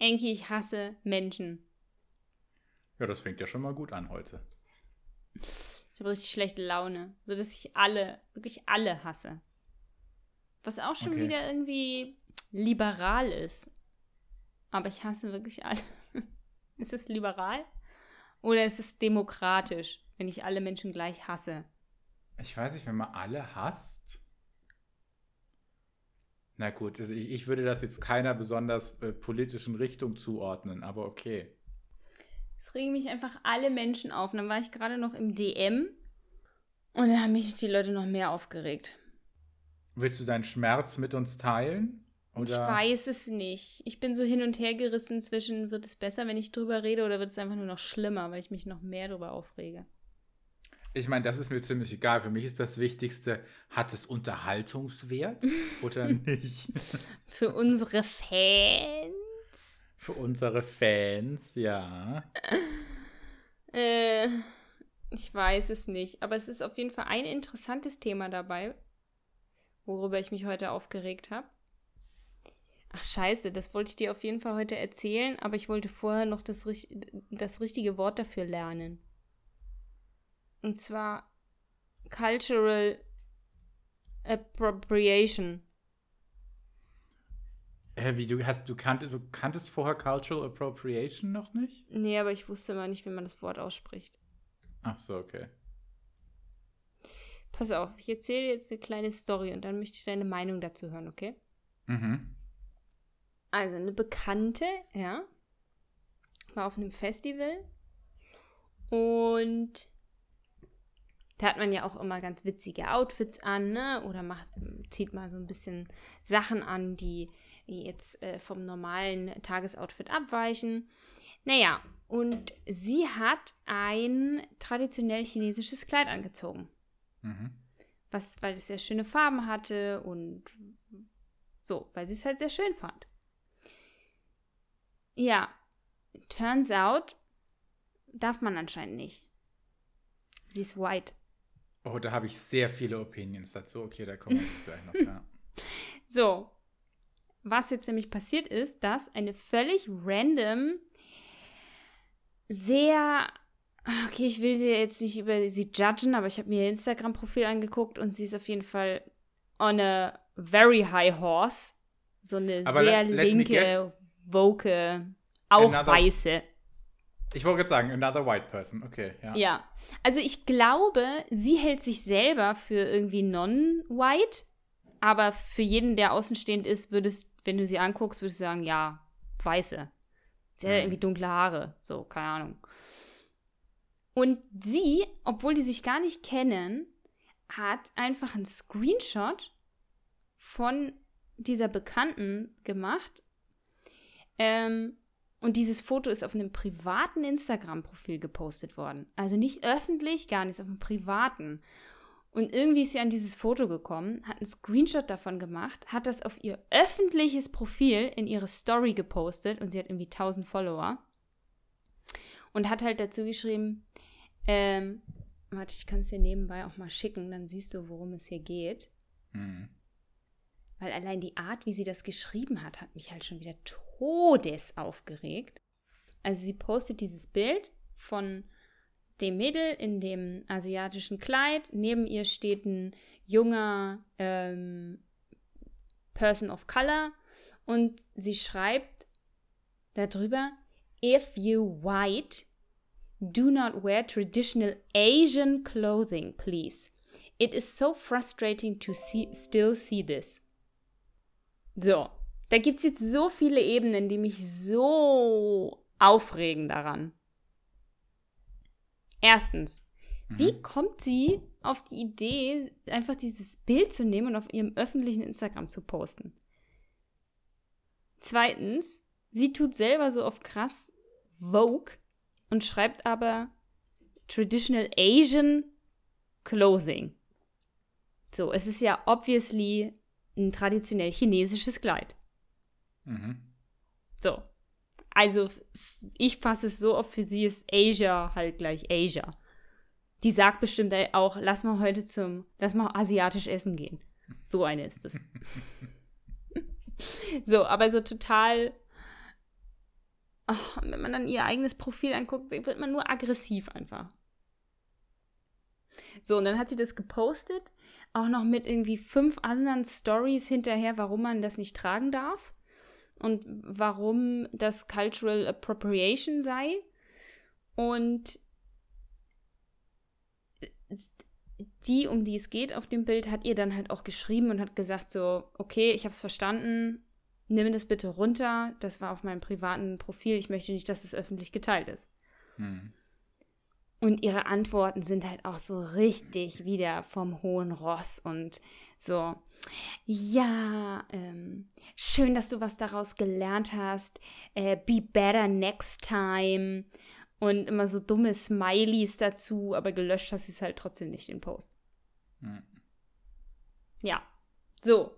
Enki, ich hasse Menschen. Ja, das fängt ja schon mal gut an heute. Ich habe richtig schlechte Laune, so dass ich alle, wirklich alle hasse. Was auch schon Okay. wieder irgendwie liberal ist. Aber ich hasse wirklich alle. ist es liberal? Oder ist es demokratisch, wenn ich alle Menschen gleich hasse? Ich weiß nicht, wenn man alle hasst. Na gut, also ich, ich würde das jetzt keiner besonders äh, politischen Richtung zuordnen, aber okay. Es regen mich einfach alle Menschen auf. Und dann war ich gerade noch im DM und dann haben mich die Leute noch mehr aufgeregt. Willst du deinen Schmerz mit uns teilen? Ich Oder? weiß es nicht. Ich bin so hin und her gerissen zwischen, wird es besser, wenn ich drüber rede, oder wird es einfach nur noch schlimmer, weil ich mich noch mehr drüber aufrege. Ich meine, das ist mir ziemlich egal. Für mich ist das Wichtigste, hat es Unterhaltungswert oder nicht? Für unsere Fans. Für unsere Fans, ja. Äh, ich weiß es nicht. Aber es ist auf jeden Fall ein interessantes Thema dabei, worüber ich mich heute aufgeregt habe. Ach scheiße, das wollte ich dir auf jeden Fall heute erzählen, aber ich wollte vorher noch das, das richtige Wort dafür lernen. Und zwar Cultural Appropriation. Hä, wie du hast, du kanntest, du kanntest vorher Cultural Appropriation noch nicht? Nee, aber ich wusste immer nicht, wie man das Wort ausspricht. Ach so, okay. Pass auf, ich erzähle dir jetzt eine kleine Story und dann möchte ich deine Meinung dazu hören, okay? Mhm. Also eine Bekannte, ja, war auf einem Festival und da hat man ja auch immer ganz witzige Outfits an, ne? Oder macht, zieht mal so ein bisschen Sachen an, die jetzt äh, vom normalen Tagesoutfit abweichen. Naja, und sie hat ein traditionell chinesisches Kleid angezogen. Mhm. Was, weil es sehr schöne Farben hatte und so, weil sie es halt sehr schön fand. Ja, turns out, darf man anscheinend nicht. Sie ist white. Oh, da habe ich sehr viele Opinions dazu. Okay, da kommen wir gleich noch. Ja. So, was jetzt nämlich passiert ist, dass eine völlig random, sehr, okay, ich will sie jetzt nicht über sie judgen, aber ich habe mir ihr Instagram-Profil angeguckt und sie ist auf jeden Fall on a very high horse. So eine Aber sehr let- let linke, woke, auch Another- weiße. Ich wollte gerade sagen, another white person. Okay, ja. Ja, also ich glaube, sie hält sich selber für irgendwie non-white, aber für jeden, der außenstehend ist, würdest, wenn du sie anguckst, würdest du sagen, ja, weiße. Sie hat Mhm. irgendwie dunkle Haare, so, keine Ahnung. Und sie, obwohl die sich gar nicht kennen, hat einfach einen Screenshot von dieser Bekannten gemacht. Ähm, und dieses Foto ist auf einem privaten Instagram-Profil gepostet worden. Also nicht öffentlich, gar nicht, auf einem privaten. Und irgendwie ist sie an dieses Foto gekommen, hat einen Screenshot davon gemacht, hat das auf ihr öffentliches Profil in ihre Story gepostet und sie hat irgendwie 1000 Follower. Und hat halt dazu geschrieben, ähm, warte, ich kann es dir nebenbei auch mal schicken, dann siehst du, worum es hier geht. Mhm. Weil allein die Art, wie sie das geschrieben hat, hat mich halt schon wieder todes aufgeregt. Also sie postet dieses Bild von dem Mädel in dem asiatischen Kleid. Neben ihr steht ein junger ähm, Person of Color und sie schreibt darüber, if you white, do not wear traditional Asian clothing, please. It is so frustrating to see, still see this. So, da gibt es jetzt so viele Ebenen, die mich so aufregen daran. Erstens, wie kommt sie auf die Idee, einfach dieses Bild zu nehmen und auf ihrem öffentlichen Instagram zu posten? Zweitens, sie tut selber so auf krass Vogue und schreibt aber Traditional Asian Clothing. So, es ist ja obviously ein traditionell chinesisches Kleid. Mhm. So. Also, ich fasse es so auf, für sie ist Asia halt gleich Asia. Die sagt bestimmt auch, lass mal heute zum, lass mal asiatisch essen gehen. So eine ist es. so, aber so total oh, wenn man dann ihr eigenes Profil anguckt, wird man nur aggressiv einfach. So, und dann hat sie das gepostet, auch noch mit irgendwie fünf anderen Stories hinterher, warum man das nicht tragen darf und warum das Cultural Appropriation sei. Und die, um die es geht auf dem Bild, hat ihr dann halt auch geschrieben und hat gesagt so, okay, ich habe es verstanden, nimm das bitte runter, das war auf meinem privaten Profil, ich möchte nicht, dass es öffentlich geteilt ist. Hm. Und ihre Antworten sind halt auch so richtig wieder vom hohen Ross und so, ja, ähm, schön, dass du was daraus gelernt hast. Äh, be better next time. Und immer so dumme Smileys dazu, aber gelöscht hast du es halt trotzdem nicht, den Post. Hm. Ja, so.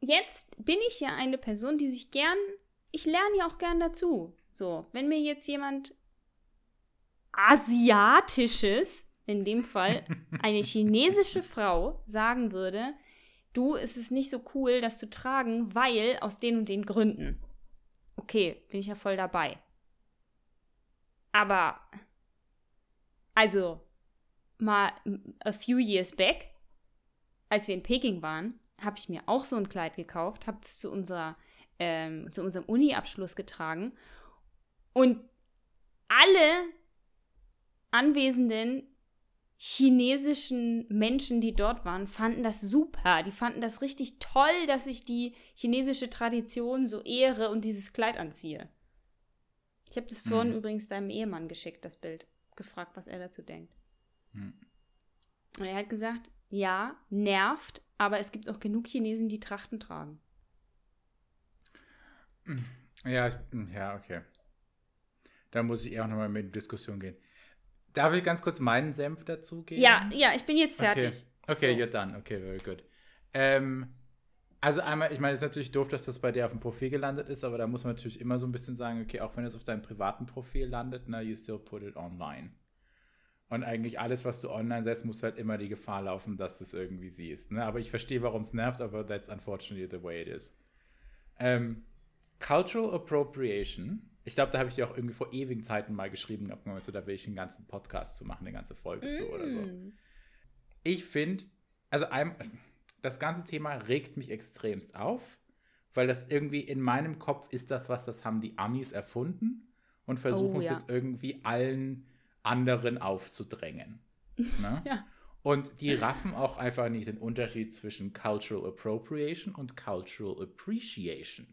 Jetzt bin ich ja eine Person, die sich gern, ich lerne ja auch gern dazu. So, wenn mir jetzt jemand Asiatisches, in dem Fall eine chinesische Frau, sagen würde, du, es ist nicht so cool, das zu tragen, weil aus den und den Gründen. Okay, bin ich ja voll dabei. Aber, also, mal a few years back, als wir in Peking waren, habe ich mir auch so ein Kleid gekauft, habe es zu, ähm, zu unserem Uni-Abschluss getragen und alle anwesenden chinesischen Menschen, die dort waren, fanden das super. Die fanden das richtig toll, dass ich die chinesische Tradition so ehre und dieses Kleid anziehe. Ich habe das vorhin hm. übrigens deinem Ehemann geschickt, das Bild. Gefragt, was er dazu denkt. Hm. Und er hat gesagt, ja, nervt, aber es gibt auch genug Chinesen, die Trachten tragen. Ja, ja, okay. Da muss ich eher auch nochmal mit in Diskussion gehen. Darf ich ganz kurz meinen Senf dazugeben? Ja, ja, ich bin jetzt fertig. Okay, okay so. you're done. Okay, very good. Ähm, also einmal, ich meine, es ist natürlich doof, dass das bei dir auf dem Profil gelandet ist, aber da muss man natürlich immer so ein bisschen sagen, okay, auch wenn es auf deinem privaten Profil landet, na, you still put it online. Und eigentlich alles, was du online setzt, muss halt immer die Gefahr laufen, dass du es irgendwie siehst. Ne? Aber ich verstehe, warum es nervt, aber that's unfortunately the way it is. Ähm, Cultural Appropriation ich glaube, da habe ich dir auch irgendwie vor ewigen Zeiten mal geschrieben, so, da will ich einen ganzen Podcast zu machen, eine ganze Folge mm. so oder so. Mm. Ich finde, also das ganze Thema regt mich extremst auf, weil das irgendwie in meinem Kopf ist das, was das haben die Amis erfunden und versuchen oh, ja. es jetzt irgendwie allen anderen aufzudrängen. ne? ja. Und die raffen auch einfach nicht den Unterschied zwischen Cultural Appropriation und Cultural Appreciation.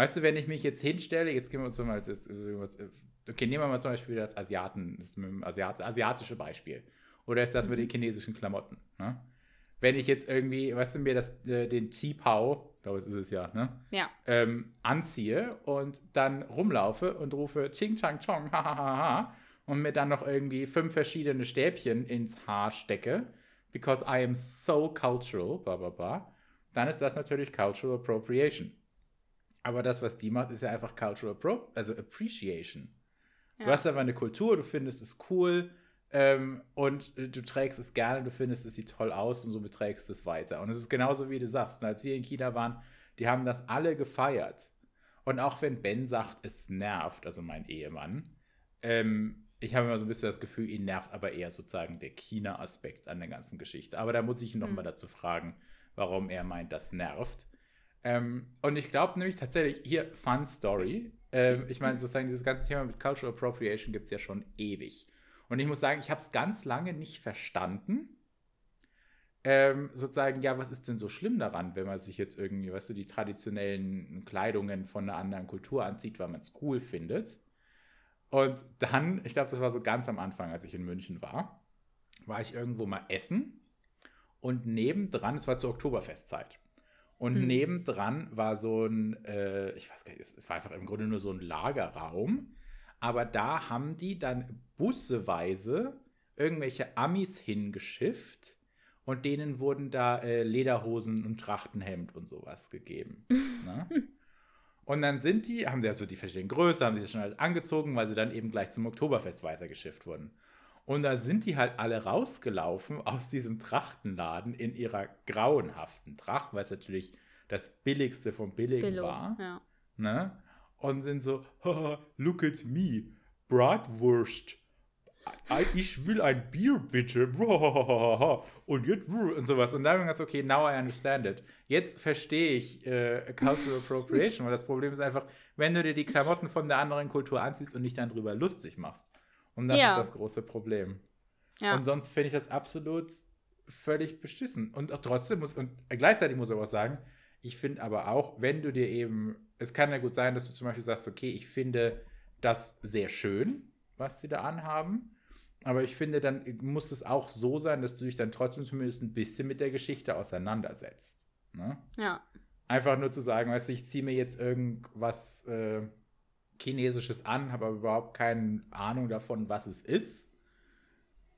Weißt du, wenn ich mich jetzt hinstelle, jetzt gehen wir uns mal das, okay, nehmen wir mal zum Beispiel das Asiaten, das Asiat, asiatische Beispiel. Oder ist das mit den mhm. chinesischen Klamotten? Ne? Wenn ich jetzt irgendwie, weißt du, mir das, äh, den Qi-Pao, glaube ich, ist es ja, ne? Ja. Ähm, anziehe und dann rumlaufe und rufe Ching Chang Chong, ha ha ha ha, und mir dann noch irgendwie fünf verschiedene Stäbchen ins Haar stecke, because I am so cultural, bla bla bla, dann ist das natürlich Cultural Appropriation. Aber das, was die macht, ist ja einfach Cultural Pro, also Appreciation. Ja. Du hast einfach eine Kultur, du findest es cool ähm, und du trägst es gerne, du findest es sieht toll aus und so beträgst es weiter. Und es ist genauso, wie du sagst. Als wir in China waren, die haben das alle gefeiert. Und auch wenn Ben sagt, es nervt, also mein Ehemann, ähm, ich habe immer so ein bisschen das Gefühl, ihn nervt aber eher sozusagen der China-Aspekt an der ganzen Geschichte. Aber da muss ich ihn mhm. nochmal dazu fragen, warum er meint, das nervt. Ähm, und ich glaube nämlich tatsächlich, hier, Fun Story. Ähm, ich meine, sozusagen, dieses ganze Thema mit Cultural Appropriation gibt es ja schon ewig. Und ich muss sagen, ich habe es ganz lange nicht verstanden. Ähm, sozusagen, ja, was ist denn so schlimm daran, wenn man sich jetzt irgendwie, weißt du, die traditionellen Kleidungen von einer anderen Kultur anzieht, weil man es cool findet. Und dann, ich glaube, das war so ganz am Anfang, als ich in München war, war ich irgendwo mal essen und nebendran, es war zur Oktoberfestzeit. Und hm. nebendran war so ein, äh, ich weiß gar nicht, es war einfach im Grunde nur so ein Lagerraum. Aber da haben die dann busseweise irgendwelche Amis hingeschifft und denen wurden da äh, Lederhosen und Trachtenhemd und sowas gegeben. ne? Und dann sind die, haben sie also die verschiedenen Größen, haben sie schon halt angezogen, weil sie dann eben gleich zum Oktoberfest weitergeschifft wurden. Und da sind die halt alle rausgelaufen aus diesem Trachtenladen in ihrer grauenhaften Tracht, weil es natürlich das billigste vom Billigen Billo, war. Ja. Ne? und sind so, look at me, Bratwurst. Ich will ein Bier bitte. Und jetzt und sowas. Und dann habe ich gedacht, okay, now I understand it. Jetzt verstehe ich äh, Cultural Appropriation, weil das Problem ist einfach, wenn du dir die Klamotten von der anderen Kultur anziehst und nicht dann drüber lustig machst. Und das ja. ist das große Problem. Ja. Und sonst finde ich das absolut völlig beschissen. Und auch trotzdem muss, und gleichzeitig muss ich aber auch sagen, ich finde aber auch, wenn du dir eben, es kann ja gut sein, dass du zum Beispiel sagst, okay, ich finde das sehr schön, was sie da anhaben. Aber ich finde, dann muss es auch so sein, dass du dich dann trotzdem zumindest ein bisschen mit der Geschichte auseinandersetzt. Ne? Ja. Einfach nur zu sagen, weißt du, ich ziehe mir jetzt irgendwas äh, Chinesisches an, habe aber überhaupt keine Ahnung davon, was es ist.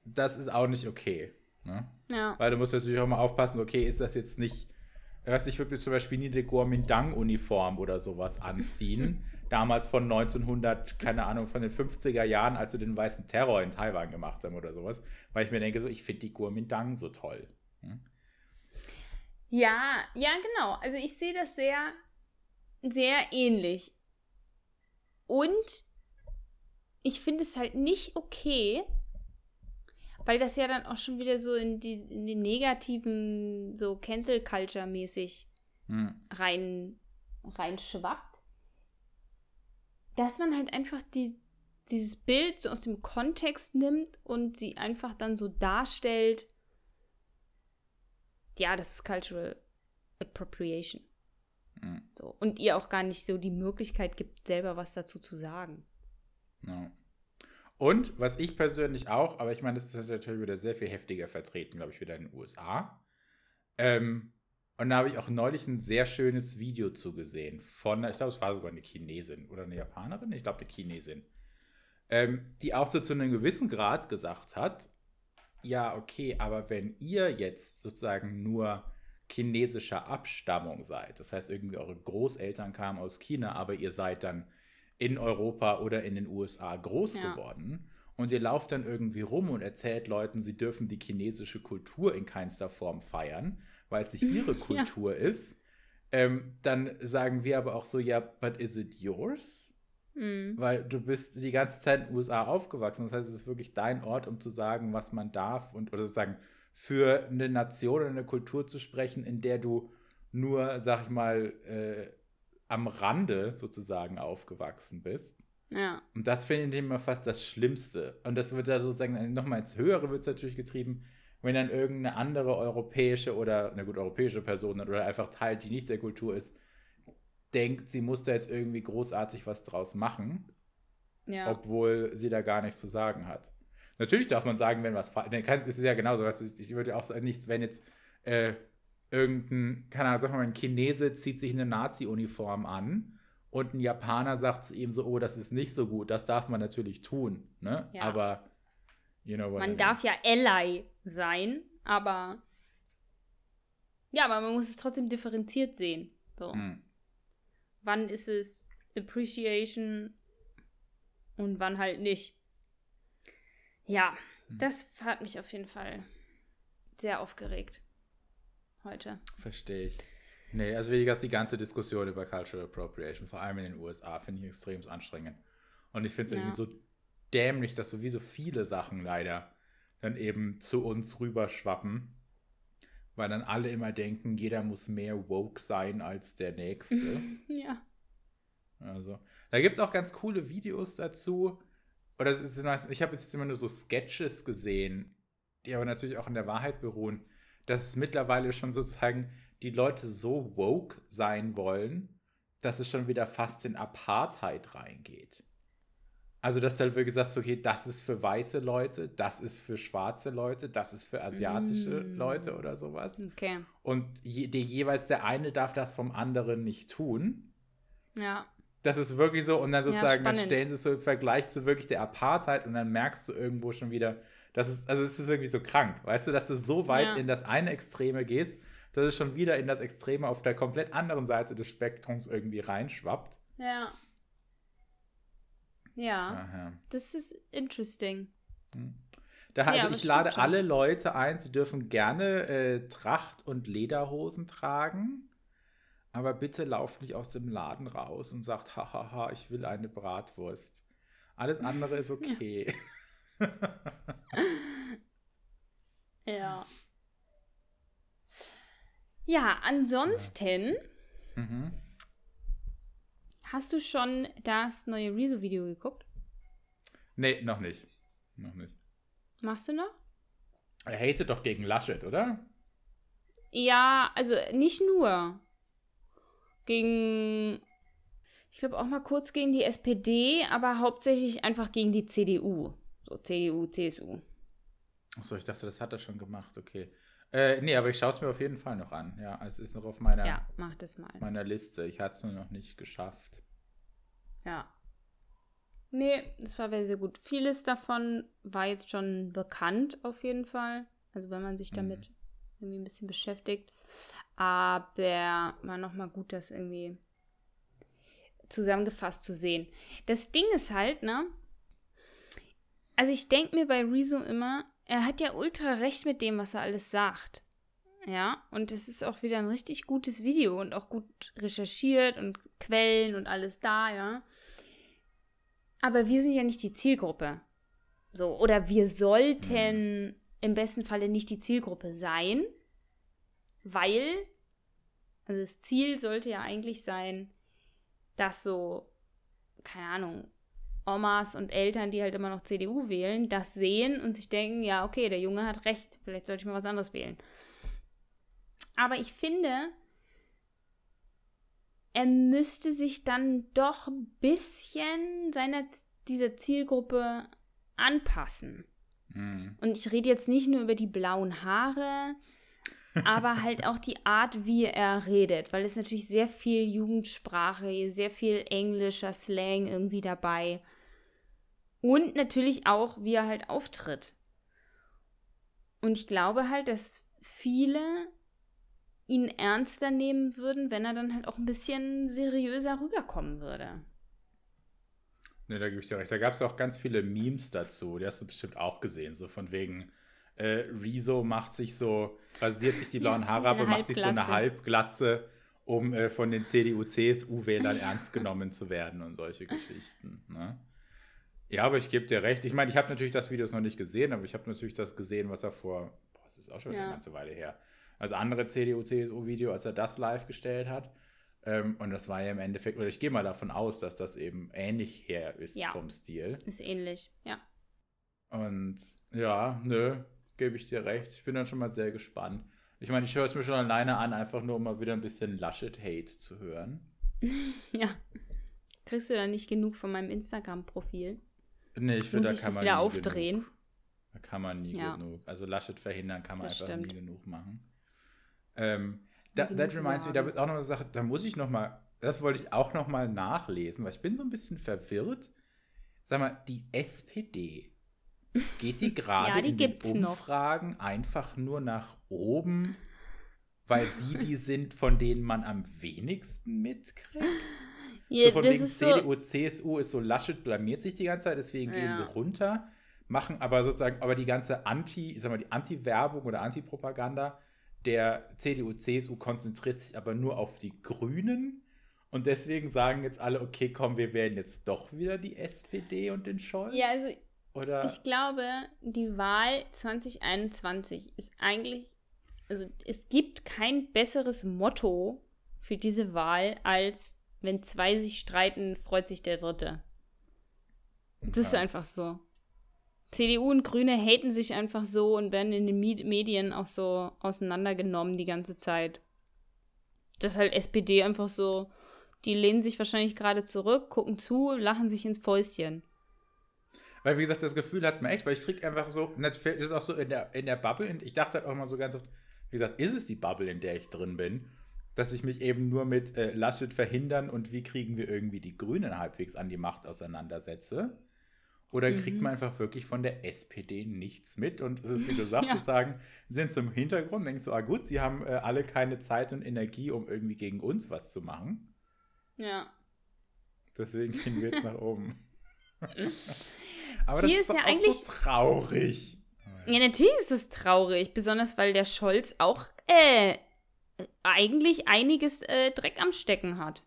Das ist auch nicht okay. Ne? Ja. Weil du musst natürlich auch mal aufpassen, okay, ist das jetzt nicht, weißt ich würde zum Beispiel nie eine Kuomintang-Uniform oder sowas anziehen. Damals von 1900, keine Ahnung, von den 50er Jahren, als sie den weißen Terror in Taiwan gemacht haben oder sowas. Weil ich mir denke, so, ich finde die Kuomintang so toll. Hm? Ja, ja, genau. Also ich sehe das sehr, sehr ähnlich. Und ich finde es halt nicht okay, weil das ja dann auch schon wieder so in, die, in den negativen, so Cancel Culture mäßig hm. rein, reinschwappt, dass man halt einfach die, dieses Bild so aus dem Kontext nimmt und sie einfach dann so darstellt, ja, das ist Cultural Appropriation. Mhm. So. Und ihr auch gar nicht so die Möglichkeit gibt, selber was dazu zu sagen. Ja. Und was ich persönlich auch, aber ich meine, das ist natürlich wieder sehr viel heftiger vertreten, glaube ich, wieder in den USA. Ähm, und da habe ich auch neulich ein sehr schönes Video zugesehen von, ich glaube, es war sogar eine Chinesin oder eine Japanerin, ich glaube, eine Chinesin, ähm, die auch so zu einem gewissen Grad gesagt hat, ja, okay, aber wenn ihr jetzt sozusagen nur chinesischer Abstammung seid, das heißt irgendwie eure Großeltern kamen aus China, aber ihr seid dann in Europa oder in den USA groß ja. geworden. Und ihr lauft dann irgendwie rum und erzählt Leuten, sie dürfen die chinesische Kultur in keinster Form feiern, weil es nicht ihre Kultur ja. ist. Ähm, dann sagen wir aber auch so, ja, but is it yours? Mhm. Weil du bist die ganze Zeit in den USA aufgewachsen. Das heißt, es ist wirklich dein Ort, um zu sagen, was man darf und oder sozusagen für eine Nation oder eine Kultur zu sprechen, in der du nur, sag ich mal, äh, am Rande sozusagen aufgewachsen bist. Ja. Und das finde ich immer fast das Schlimmste. Und das wird da sozusagen nochmal ins Höhere wird es natürlich getrieben, wenn dann irgendeine andere europäische oder, eine gut, europäische Person oder einfach Teil, die nicht der Kultur ist, denkt, sie muss da jetzt irgendwie großartig was draus machen. Ja. Obwohl sie da gar nichts zu sagen hat. Natürlich darf man sagen, wenn was falsch ist. Es ist ja genauso. Ich würde auch sagen, nichts, wenn jetzt äh, irgendein, keine Ahnung, sag mal, ein Chinese zieht sich eine Nazi-Uniform an und ein Japaner sagt zu ihm so, oh, das ist nicht so gut, das darf man natürlich tun, ne? Ja. Aber, you know what Man I mean. darf ja Ally sein, aber ja, aber man muss es trotzdem differenziert sehen. So. Hm. Wann ist es Appreciation und wann halt nicht. Ja, hm. das hat mich auf jeden Fall sehr aufgeregt heute. Verstehe ich. Nee, also wie gesagt, die ganze Diskussion über Cultural Appropriation, vor allem in den USA, finde ich extrem anstrengend. Und ich finde es ja. irgendwie so dämlich, dass sowieso viele Sachen leider dann eben zu uns rüberschwappen. Weil dann alle immer denken, jeder muss mehr woke sein als der Nächste. ja. Also, da gibt es auch ganz coole Videos dazu. Oder es ist, ich habe jetzt immer nur so Sketches gesehen, die aber natürlich auch in der Wahrheit beruhen dass es mittlerweile schon sozusagen die Leute so woke sein wollen, dass es schon wieder fast in Apartheid reingeht. Also, dass du halt wirklich sagst, okay, das ist für weiße Leute, das ist für schwarze Leute, das ist für asiatische mm. Leute oder sowas. Okay. Und je, die, jeweils der eine darf das vom anderen nicht tun. Ja. Das ist wirklich so, und dann sozusagen, ja, dann stellen sie es so im Vergleich zu wirklich der Apartheid und dann merkst du irgendwo schon wieder, das ist, also es ist irgendwie so krank, weißt du, dass du so weit ja. in das eine Extreme gehst, dass es schon wieder in das Extreme auf der komplett anderen Seite des Spektrums irgendwie reinschwappt. Ja. Ja. Aha. Das ist interesting. Hm. Da, also ja, ich lade alle Leute ein, sie dürfen gerne äh, Tracht und Lederhosen tragen. Aber bitte lauf nicht aus dem Laden raus und sag, hahaha, ich will eine Bratwurst. Alles andere ist okay. Ja. Ja, ansonsten Mhm. hast du schon das neue Rezo-Video geguckt? Nee, noch nicht. Noch nicht. Machst du noch? Er hatet doch gegen Laschet, oder? Ja, also nicht nur. Gegen, ich glaube auch mal kurz gegen die SPD, aber hauptsächlich einfach gegen die CDU. So CDU, CSU. Achso, ich dachte, das hat er schon gemacht, okay. Äh, nee, aber ich schaue es mir auf jeden Fall noch an. Ja, es ist noch auf meiner, Ja, mach das mal. meiner Liste. Ich hatte es nur noch nicht geschafft. Ja. Nee, das war sehr, sehr gut. Vieles davon war jetzt schon bekannt, auf jeden Fall. Also, wenn man sich damit irgendwie ein bisschen beschäftigt. Aber war nochmal gut, das irgendwie zusammengefasst zu sehen. Das Ding ist halt, ne? Also, ich denke mir bei Rezo immer, er hat ja ultra recht mit dem, was er alles sagt. Ja, und es ist auch wieder ein richtig gutes Video und auch gut recherchiert und Quellen und alles da, ja. Aber wir sind ja nicht die Zielgruppe. So, oder wir sollten im besten Falle nicht die Zielgruppe sein, weil, also das Ziel sollte ja eigentlich sein, dass so, keine Ahnung, Omas und Eltern, die halt immer noch CDU wählen, das sehen und sich denken, ja, okay, der Junge hat recht, vielleicht sollte ich mal was anderes wählen. Aber ich finde, er müsste sich dann doch ein bisschen seiner dieser Zielgruppe anpassen. Mhm. Und ich rede jetzt nicht nur über die blauen Haare, aber halt auch die Art, wie er redet, weil es natürlich sehr viel Jugendsprache, sehr viel englischer Slang irgendwie dabei. Und natürlich auch, wie er halt auftritt. Und ich glaube halt, dass viele ihn ernster nehmen würden, wenn er dann halt auch ein bisschen seriöser rüberkommen würde. Ne, da gebe ich dir recht. Da gab es auch ganz viele Memes dazu. Die hast du bestimmt auch gesehen. So von wegen, äh, Rezo macht sich so, rasiert sich die blauen Haare ab und macht sich so eine Halbglatze. Halbglatze, um äh, von den CDU-CSU-Wählern ernst genommen zu werden und solche Geschichten. Ne? Ja, aber ich gebe dir recht. Ich meine, ich habe natürlich das Video noch nicht gesehen, aber ich habe natürlich das gesehen, was er vor, boah, das ist auch schon Ja. eine ganze Weile her, also andere CDU-CSU-Video, als er das live gestellt hat. Ähm, und das war ja im Endeffekt, oder ich gehe mal davon aus, dass das eben ähnlich her ist Ja. vom Stil. Ist ähnlich, ja. Und ja, nö, gebe ich dir recht. Ich bin dann schon mal sehr gespannt. Ich meine, ich höre es mir schon alleine an, einfach nur um mal wieder ein bisschen Laschet-Hate zu hören. Ja. Kriegst du da nicht genug von meinem Instagram-Profil? Nee, ich finde, da kann das man wieder nie aufdrehen? Genug. Da kann man nie Ja. genug. Also Laschet verhindern kann man Das einfach stimmt. nie genug machen. Ähm, da, that reminds me, da wird auch noch eine Sache, da muss ich noch mal, das wollte ich auch noch mal nachlesen, weil ich bin so ein bisschen verwirrt. Sag mal, die SPD, geht die gerade Ja, die in den gibt's noch. Umfragen einfach nur nach oben, weil sie die sind, von denen man am wenigsten mitkriegt? Ja, so von wegen ist so, CDU, CSU ist so, Laschet blamiert sich die ganze Zeit, deswegen gehen Ja. sie runter, machen aber sozusagen, aber die ganze Anti, ich sag mal, die Anti-Werbung oder Anti-Propaganda der CDU, CSU konzentriert sich aber nur auf die Grünen und deswegen sagen jetzt alle, okay, komm, wir wählen jetzt doch wieder die SPD und den Scholz? ja, also oder? ich glaube, die Wahl 2021 ist eigentlich, also es gibt kein besseres Motto für diese Wahl, als wenn zwei sich streiten, freut sich der Dritte. Das ist Ja. einfach so. CDU und Grüne haten sich einfach so und werden in den Medi- Medien auch so auseinandergenommen die ganze Zeit. Das ist halt SPD einfach so, die lehnen sich wahrscheinlich gerade zurück, gucken zu, lachen sich ins Fäustchen. Weil, wie gesagt, das Gefühl hat man echt, weil ich krieg einfach so, das ist auch so in der, in der Bubble, und ich dachte halt auch mal so ganz oft, wie gesagt, ist es die Bubble, in der ich drin bin, dass ich mich eben nur mit äh, Laschet verhindern und wie kriegen wir irgendwie die Grünen halbwegs an die Macht auseinandersetze? Oder kriegt Mhm. man einfach wirklich von der SPD nichts mit? Und es ist, wie du sagst, Ja. sie sagen, sie sind zum Hintergrund, denkst du, ah gut, sie haben äh, alle keine Zeit und Energie, um irgendwie gegen uns was zu machen. Ja. Deswegen gehen wir jetzt nach oben. Aber das Hier ist, ist doch ja eigentlich- so traurig. Ja, natürlich ist das traurig, besonders weil der Scholz auch äh, eigentlich einiges äh, Dreck am Stecken hat.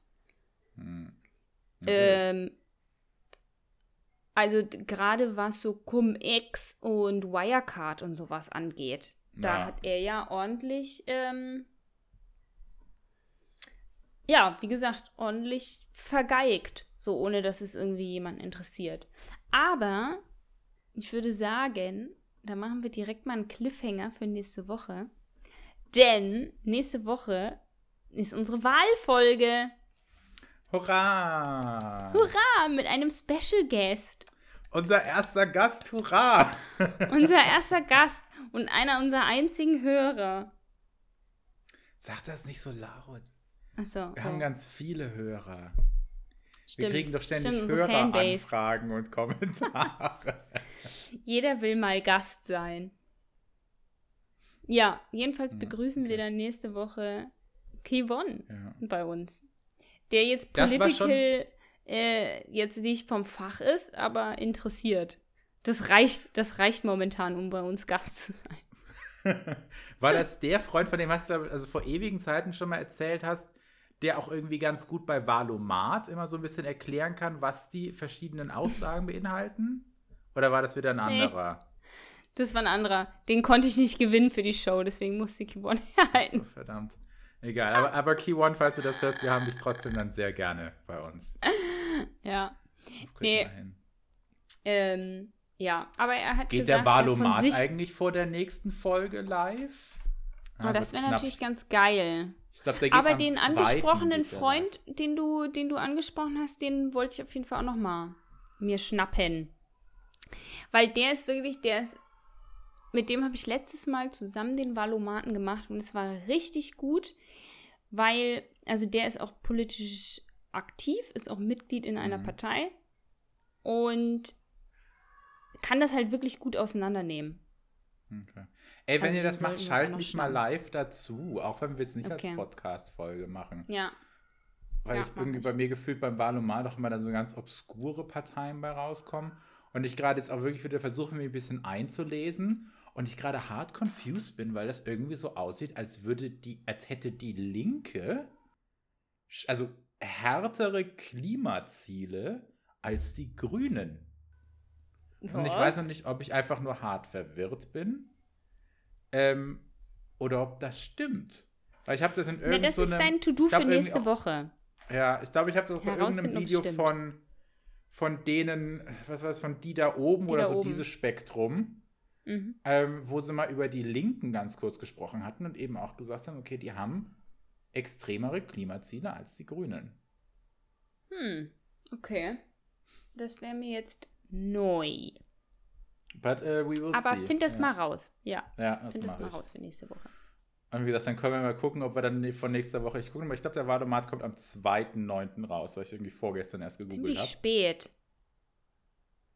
Hm. Ähm, also gerade was so Cum-Ex und Wirecard und sowas angeht, da Ja. hat er ja ordentlich, ähm, ja, wie gesagt, ordentlich vergeigt, so ohne dass es irgendwie jemanden interessiert. Aber ich würde sagen, da machen wir direkt mal einen Cliffhanger für nächste Woche. Denn nächste Woche ist unsere Wahlfolge. Hurra! Hurra! Mit einem Special Guest. Unser erster Gast, hurra! Unser erster Gast und einer unserer einzigen Hörer. Sag das nicht so laut. Achso. Wir haben ganz viele Hörer. Stimmt. Wir kriegen doch ständig Stimmt. Höreranfragen und Kommentare. Jeder will mal Gast sein. Ja, jedenfalls begrüßen wir dann nächste Woche Kivon ja. bei uns. Der jetzt political äh, jetzt nicht vom Fach ist, aber interessiert. Das reicht, das reicht momentan, um bei uns Gast zu sein. War das der Freund, von dem hast du also vor ewigen Zeiten schon mal erzählt hast, der auch irgendwie ganz gut bei Valomat immer so ein bisschen erklären kann, was die verschiedenen Aussagen beinhalten? Oder war das wieder ein Nee. anderer? Das war ein anderer. Den konnte ich nicht gewinnen für die Show, deswegen musste Kivon So, herhalten. verdammt. Egal, aber, aber Key One, falls du das hörst, wir haben dich trotzdem dann sehr gerne bei uns. Ja. Das Nee. Ähm, ja, aber er hat Geht gesagt, der er Valomat sich, eigentlich vor der nächsten Folge live? Oh, das wäre natürlich ganz geil. Glaub, Aber den angesprochenen Freund, den du, den du angesprochen hast, den wollte ich auf jeden Fall auch noch mal mir schnappen. Weil der ist wirklich, der ist, mit dem habe ich letztes Mal zusammen den Valomaten gemacht und es war richtig gut, weil, also der ist auch politisch aktiv, ist auch Mitglied in einer Mhm. Partei und kann das halt wirklich gut auseinandernehmen. Okay. Ey, wenn Also ihr das macht, schalt mich mal live dazu, auch wenn wir es nicht Okay. als Podcast-Folge machen. Ja, Weil Ja, ich irgendwie ich. bei mir gefühlt beim Wahlomat auch immer dann so ganz obskure Parteien bei rauskommen. Und ich gerade jetzt auch wirklich wieder versuche, mich ein bisschen einzulesen. Und ich gerade hart confused bin, weil das irgendwie so aussieht, als würde die, als hätte die Linke, also härtere Klimaziele als die Grünen. Und ich weiß noch Was? nicht, ob ich einfach nur hart verwirrt bin. Ähm, oder ob das stimmt. Weil ich habe das in irgendeinem. das ist dein To-Do für nächste auch- Woche. Ja, ich glaube, ich habe das bei Herausfinden, irgendeinem Video von, von denen, was war es, von die da oben Die oder da so oben. dieses Spektrum, Mhm. ähm, wo sie mal über die Linken ganz kurz gesprochen hatten und eben auch gesagt haben, okay, die haben extremere Klimaziele als die Grünen. Hm, okay. Das wäre mir jetzt neu. But uh, we will Aber see. find das ja. mal raus. Ja, Ja, das find das mal ich. raus für nächste Woche. Und wie gesagt, dann können wir mal gucken, ob wir dann von nächster Woche, ich gucke mal, ich glaube, der Wadomat kommt am 2.9. raus, weil ich irgendwie vorgestern erst gegoogelt Ziemlich habe. spät.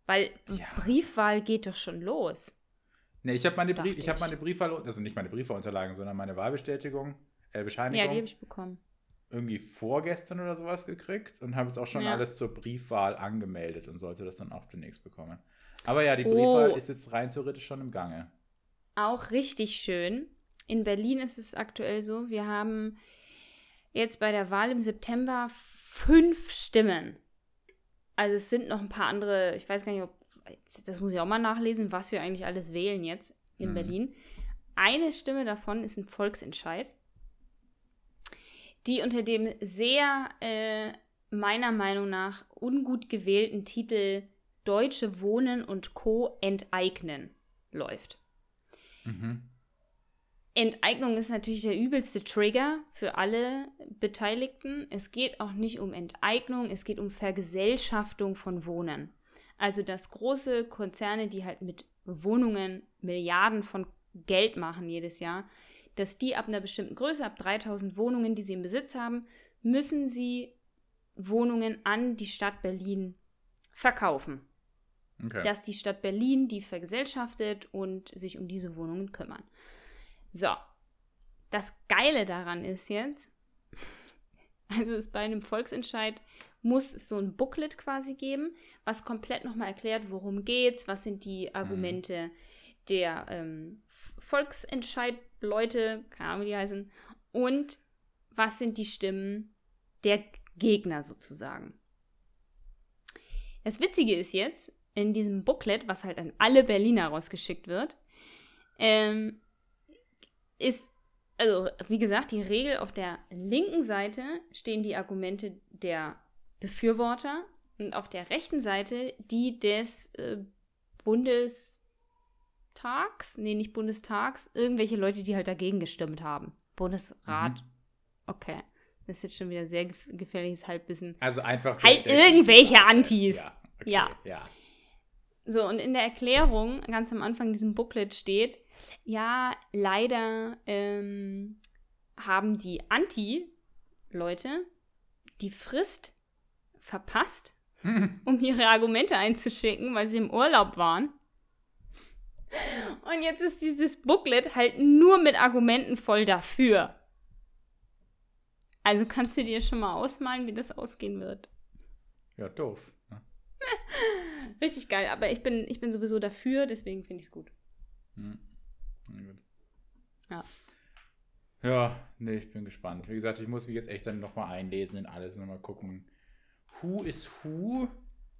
Weil Ja. Briefwahl geht doch schon los. Ne, ich habe meine, Brief, ich hab meine Briefwahl, also nicht meine Briefwahlunterlagen, sondern meine Wahlbestätigung, äh, Bescheinigung, Ja, die habe ich bekommen. irgendwie vorgestern oder sowas gekriegt und habe jetzt auch schon Ja. alles zur Briefwahl angemeldet und sollte das dann auch demnächst bekommen. Aber ja, die Oh. Briefwahl ist jetzt rein theoretisch schon im Gange. Auch richtig schön. In Berlin ist es aktuell so, wir haben jetzt bei der Wahl im September fünf Stimmen. Also es sind noch ein paar andere, ich weiß gar nicht, ob, das muss ich auch mal nachlesen, was wir eigentlich alles wählen jetzt in Mhm. Berlin. Eine Stimme davon ist ein Volksentscheid, die unter dem sehr, äh, meiner Meinung nach, ungut gewählten Titel Deutsche Wohnen und Co. enteignen läuft. Mhm. Enteignung ist natürlich der übelste Trigger für alle Beteiligten. Es geht auch nicht um Enteignung, es geht um Vergesellschaftung von Wohnen. Also dass große Konzerne, die halt mit Wohnungen Milliarden von Geld machen jedes Jahr, dass die ab einer bestimmten Größe, ab 3000 Wohnungen, die sie im Besitz haben, müssen sie Wohnungen an die Stadt Berlin verkaufen Okay. dass die Stadt Berlin die vergesellschaftet und sich um diese Wohnungen kümmern. So, das Geile daran ist jetzt, also es bei einem Volksentscheid muss es so ein Booklet quasi geben, was komplett nochmal erklärt, worum geht's, was sind die Argumente der ähm, Volksentscheid-Leute, keine Ahnung, wie die heißen, und was sind die Stimmen der Gegner sozusagen. Das Witzige ist jetzt, in diesem Booklet, was halt an alle Berliner rausgeschickt wird, ähm, ist, also wie gesagt, die Regel auf der linken Seite stehen die Argumente der Befürworter und auf der rechten Seite die des äh, Bundestags, nee, nicht Bundestags, irgendwelche Leute, die halt dagegen gestimmt haben. Bundesrat, mhm. okay. Das ist jetzt schon wieder sehr gefährliches Halbwissen. Also einfach. Halt irgendwelche Antis. Ja, okay, ja. ja. So, und in der Erklärung, ganz am Anfang diesem Booklet steht, ja, leider ähm, haben die Anti-Leute die Frist verpasst, um ihre Argumente einzuschicken, weil sie im Urlaub waren. Und jetzt ist dieses Booklet halt nur mit Argumenten voll dafür. Also kannst du dir schon mal ausmalen, wie das ausgehen wird. Ja, doof. Richtig geil, aber ich bin, ich bin sowieso dafür, deswegen finde ich es gut. Hm. Ja. Ja, nee, ich bin gespannt. Wie gesagt, ich muss mich jetzt echt dann nochmal einlesen in alles und nochmal gucken, who is who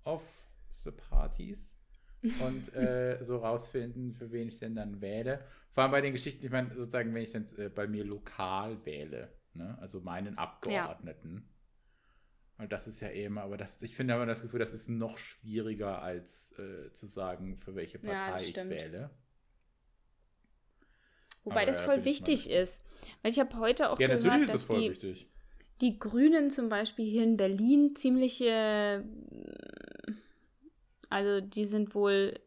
of the parties und äh, so rausfinden, für wen ich denn dann wähle. Vor allem bei den Geschichten, ich meine, sozusagen, wenn ich dann äh, bei mir lokal wähle, ne? also meinen Abgeordneten. Und das ist ja eh immer, aber das, ich finde aber das Gefühl, das ist noch schwieriger, als äh, zu sagen, für welche Partei ja, ich wähle. Wobei aber das voll wichtig ist. Weil ich habe heute auch ja, gehört, dass die, wichtig. die Grünen zum Beispiel hier in Berlin ziemliche, also die sind wohl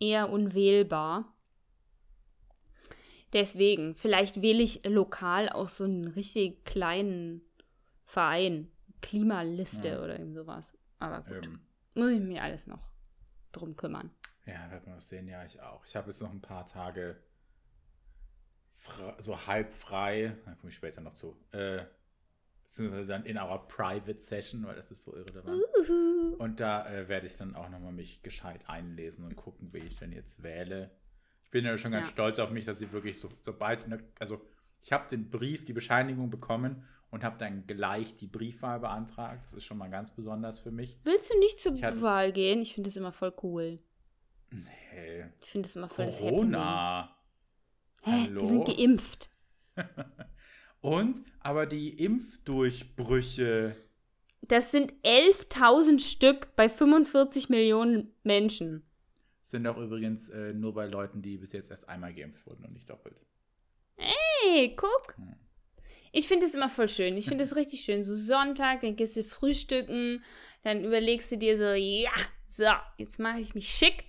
eher unwählbar. Deswegen, vielleicht wähle ich lokal auch so einen richtig kleinen Verein. Klimaliste ja. oder eben sowas. Aber gut. Ähm. Muss ich mir alles noch drum kümmern. Ja, wird man sehen. Ja, ich auch. Ich habe jetzt noch ein paar Tage so halb frei. Da komme ich später noch zu. Äh, beziehungsweise dann in our private session, weil das ist so irrelevant. Uhu. Und da äh, werde ich dann auch nochmal mich gescheit einlesen und gucken, wie ich denn jetzt wähle bin ja schon ganz ja. stolz auf mich, dass ich wirklich so, sobald, also ich habe den Brief, die Bescheinigung bekommen und habe dann gleich die Briefwahl beantragt. Das ist schon mal ganz besonders für mich. Willst du nicht zur hatte, Wahl gehen? Ich finde das immer voll cool. Nee. Ich finde das immer voll Corona. das Hä? Hallo? Wir sind geimpft. und, aber die Impfdurchbrüche. Das sind 11.000 Stück bei 45 Millionen Menschen. Sind auch übrigens äh, nur bei Leuten, die bis jetzt erst einmal geimpft wurden und nicht doppelt. Ey, guck. Hm. Ich finde es immer voll schön. Ich finde es richtig schön. So Sonntag, dann gehst du frühstücken, dann überlegst du dir so, ja, so, jetzt mache ich mich schick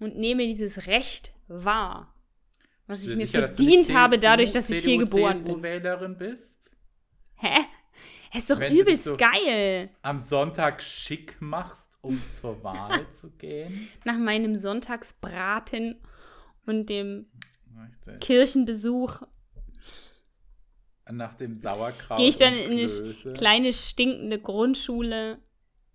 und nehme dieses Recht wahr. Was ich mir sicher, verdient habe, dadurch, dass ich hier geboren bin. Wählerin bist? Hä? ist doch Wenn übelst so geil. Am Sonntag schick machst um zur Wahl zu gehen. Nach meinem Sonntagsbraten und dem Richtig. Kirchenbesuch. Nach dem Sauerkraut. Gehe ich dann in eine kleine stinkende Grundschule.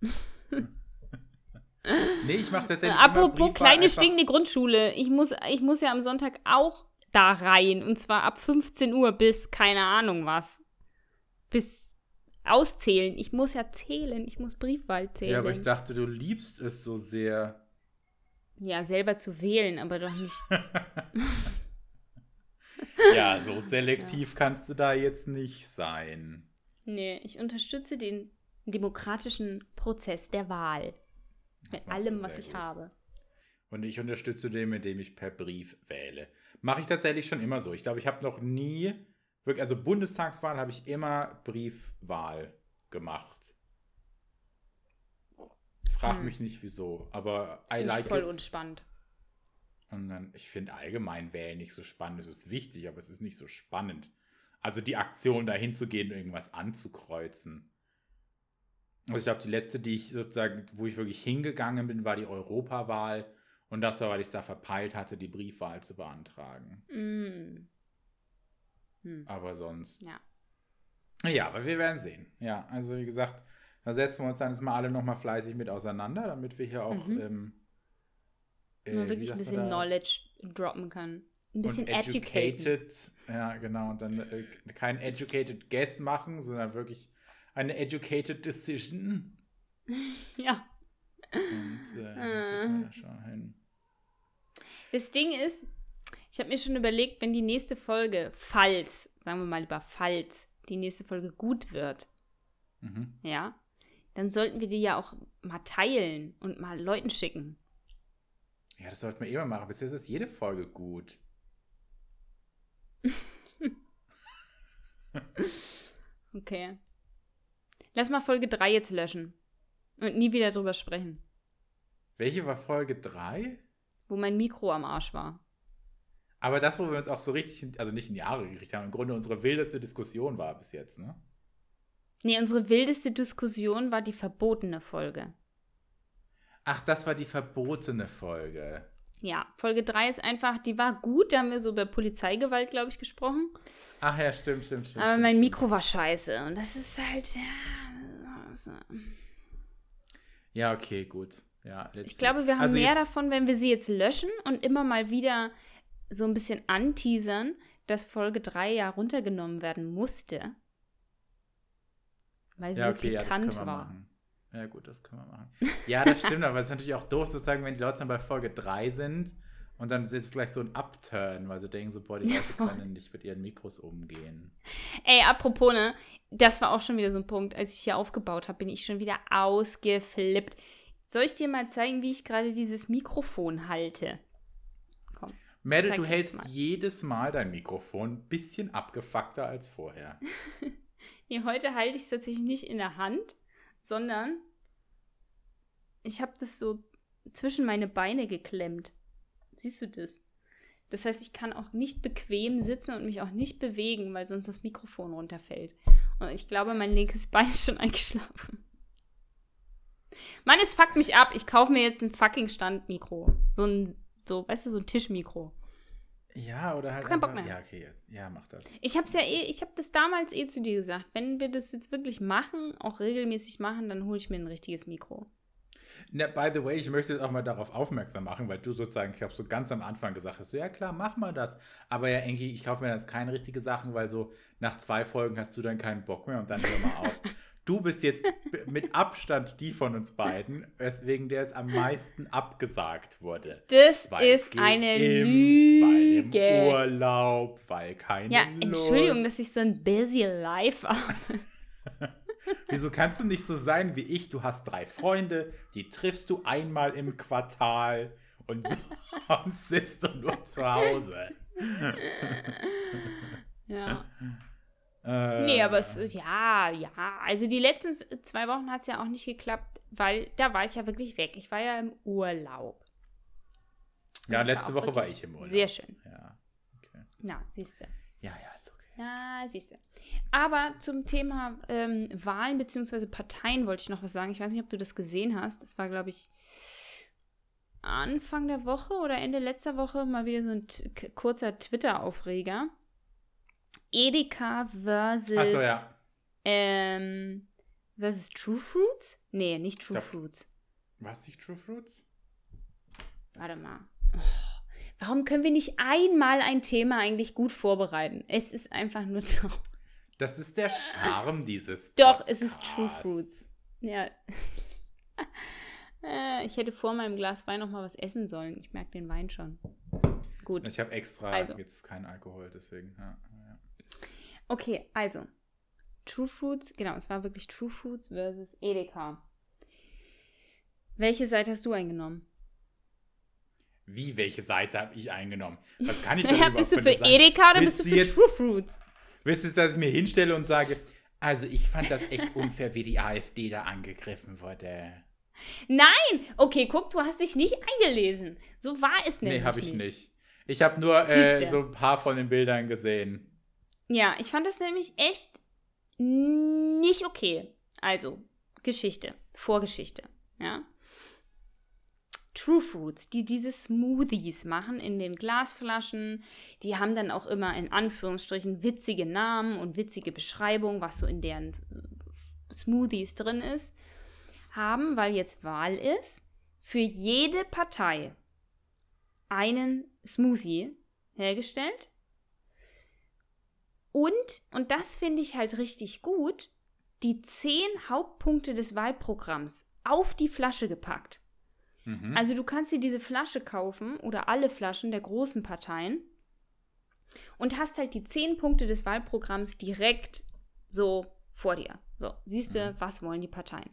nee, ich mache tatsächlich. Apropos kleine stinkende Grundschule. Ich muss, ich muss ja am Sonntag auch da rein. Und zwar ab 15 Uhr bis keine Ahnung was. Bis auszählen. Ich muss ja zählen. Ich muss Briefwahl zählen. Ja, aber ich dachte, du liebst es so sehr. Ja, selber zu wählen, aber doch nicht. ja, so selektiv ja. kannst du da jetzt nicht sein. Nee, ich unterstütze den demokratischen Prozess der Wahl. Mit allem, was ich gut. habe. Und ich unterstütze den, indem ich per Brief wähle. Mache ich tatsächlich schon immer so. Ich glaube, ich habe noch nie Wirklich, also Bundestagswahl habe ich immer Briefwahl gemacht. Frag hm. mich nicht wieso, aber I like voll it. unspannend. Und dann, ich finde allgemein wählen nicht so spannend. Es ist wichtig, aber es ist nicht so spannend. Also die Aktion, da hinzugehen und irgendwas anzukreuzen. Also ich glaube, die letzte, die ich sozusagen, wo ich wirklich hingegangen bin, war die Europawahl. Und das war, weil ich es da verpeilt hatte, die Briefwahl zu beantragen. Mm. Hm. Aber sonst. Ja. Ja, aber wir werden sehen. Ja, also wie gesagt, da setzen wir uns dann jetzt mal alle nochmal fleißig mit auseinander, damit wir hier auch. Mhm. Ähm, äh, wirklich ein bisschen Knowledge droppen kann. ein bisschen und educated. Ja, genau. Und dann äh, kein educated guess machen, sondern wirklich eine educated decision. Ja. Und äh, äh. Da schon hin. Das Ding ist, ich habe mir schon überlegt, wenn die nächste Folge, falls, sagen wir mal lieber, falls die nächste Folge gut wird, mhm. ja, dann sollten wir die ja auch mal teilen und mal Leuten schicken. Ja, das sollten wir immer machen. Bis jetzt ist jede Folge gut. okay. Lass mal Folge 3 jetzt löschen. Und nie wieder drüber sprechen. Welche war Folge 3? Wo mein Mikro am Arsch war. Aber das, wo wir uns auch so richtig, also nicht in die Haare gekriegt haben, im Grunde unsere wildeste Diskussion war bis jetzt, ne? Nee, unsere wildeste Diskussion war die verbotene Folge. Ach, das war die verbotene Folge. Ja, Folge 3 ist einfach, die war gut, da haben wir so über Polizeigewalt, glaube ich, gesprochen. Ach ja, stimmt, stimmt, stimmt. Aber mein. Mikro war scheiße und das ist halt, ja. Also. Ja, okay, gut. Ja, ich glaube, wir haben also mehr davon, wenn wir sie jetzt löschen und immer mal wieder so ein bisschen anteasern, dass Folge 3 ja runtergenommen werden musste. Weil sie ja, okay, pikant ja, war. Machen. Ja, gut, das können wir machen. Ja, das stimmt, aber es ist natürlich auch doof, sozusagen, wenn die Leute dann bei Folge 3 sind und dann ist es gleich so ein Upturn, weil sie denken so, boah, die Leute können nicht mit ihren Mikros umgehen. Ey, apropos, ne, das war auch schon wieder so ein Punkt. Als ich hier aufgebaut habe, bin ich schon wieder ausgeflippt. Soll ich dir mal zeigen, wie ich gerade dieses Mikrofon halte? Komm. Mädel, du hältst mal. jedes Mal dein Mikrofon ein bisschen abgefuckter als vorher. nee, heute halte ich es tatsächlich nicht in der Hand, sondern ich habe das so zwischen meine Beine geklemmt. Siehst du das? Das heißt, ich kann auch nicht bequem sitzen und mich auch nicht bewegen, weil sonst das Mikrofon runterfällt. Und ich glaube, mein linkes Bein ist schon eingeschlafen. Mann, es fuckt mich ab. Ich kaufe mir jetzt ein fucking Standmikro. So ein, so, weißt du, so ein Tischmikro. Ja, oder halt. Kein Bock mehr. Ja, okay. Ja, mach das. Ich hab's ja eh, ich hab das damals eh zu dir gesagt. Wenn wir das jetzt wirklich machen, auch regelmäßig machen, dann hole ich mir ein richtiges Mikro. Na, by the way, ich möchte jetzt auch mal darauf aufmerksam machen, weil du sozusagen, ich habe so ganz am Anfang gesagt hast, so, ja klar, mach mal das. Aber ja, Enki, ich kaufe mir jetzt keine richtige Sachen, weil so nach zwei Folgen hast du dann keinen Bock mehr und dann hör mal auf. Du bist jetzt mit Abstand die von uns beiden, weswegen der es am meisten abgesagt wurde. Das weil ist eine Lüge. Weil im Urlaub, weil keine Ja, Entschuldigung, dass ich so ein busy life habe. Wieso kannst du nicht so sein wie ich? Du hast drei Freunde, die triffst du einmal im Quartal und sonst sitzt du nur zu Hause. Ja. Äh, nee, aber es, ja, ja. Also die letzten zwei Wochen hat es ja auch nicht geklappt, weil da war ich ja wirklich weg. Ich war ja im Urlaub. Und ja, letzte Woche war ich im Urlaub. Sehr schön. Ja, okay. Na, siehst du. Ja, ja, ist okay. Ja, siehst du. Aber zum Thema ähm, Wahlen bzw. Parteien wollte ich noch was sagen. Ich weiß nicht, ob du das gesehen hast. Das war, glaube ich, Anfang der Woche oder Ende letzter Woche mal wieder so ein kurzer Twitter-Aufreger. Edeka versus, so, ja. ähm, versus True Fruits? Nee, nicht True glaub, Fruits. Was nicht True Fruits? Warte mal. Oh, warum können wir nicht einmal ein Thema eigentlich gut vorbereiten? Es ist einfach nur traurig. Das ist der Charme dieses Doch, Podcasts. es ist True Fruits. Ja. Äh, ich hätte vor meinem Glas Wein noch mal was essen sollen. Ich merke den Wein schon. Gut. Ich habe extra also. jetzt keinen Alkohol, deswegen. Ja. Okay, also. True Fruits, genau, es war wirklich True Fruits versus Edeka. Welche Seite hast du eingenommen? Wie, welche Seite habe ich eingenommen? Was kann ich denn naja, Bist du für Edeka oder bist du für jetzt, True Fruits? Willst du, dass ich mir hinstelle und sage, also ich fand das echt unfair, wie die AfD da angegriffen wurde. Nein! Okay, guck, du hast dich nicht eingelesen. So war es nämlich Nee, habe ich nicht. nicht. Ich habe nur äh, so ein paar von den Bildern gesehen. Ja, ich fand das nämlich echt nicht okay. Also, Geschichte, Vorgeschichte, ja. True Fruits, die diese Smoothies machen in den Glasflaschen, die haben dann auch immer in Anführungsstrichen witzige Namen und witzige Beschreibungen, was so in deren Smoothies drin ist, haben, weil jetzt Wahl ist, für jede Partei einen Smoothie hergestellt. Und, und das finde ich halt richtig gut, die zehn Hauptpunkte des Wahlprogramms auf die Flasche gepackt. Mhm. Also du kannst dir diese Flasche kaufen oder alle Flaschen der großen Parteien und hast halt die zehn Punkte des Wahlprogramms direkt so vor dir. So, siehst du, mhm. was wollen die Parteien?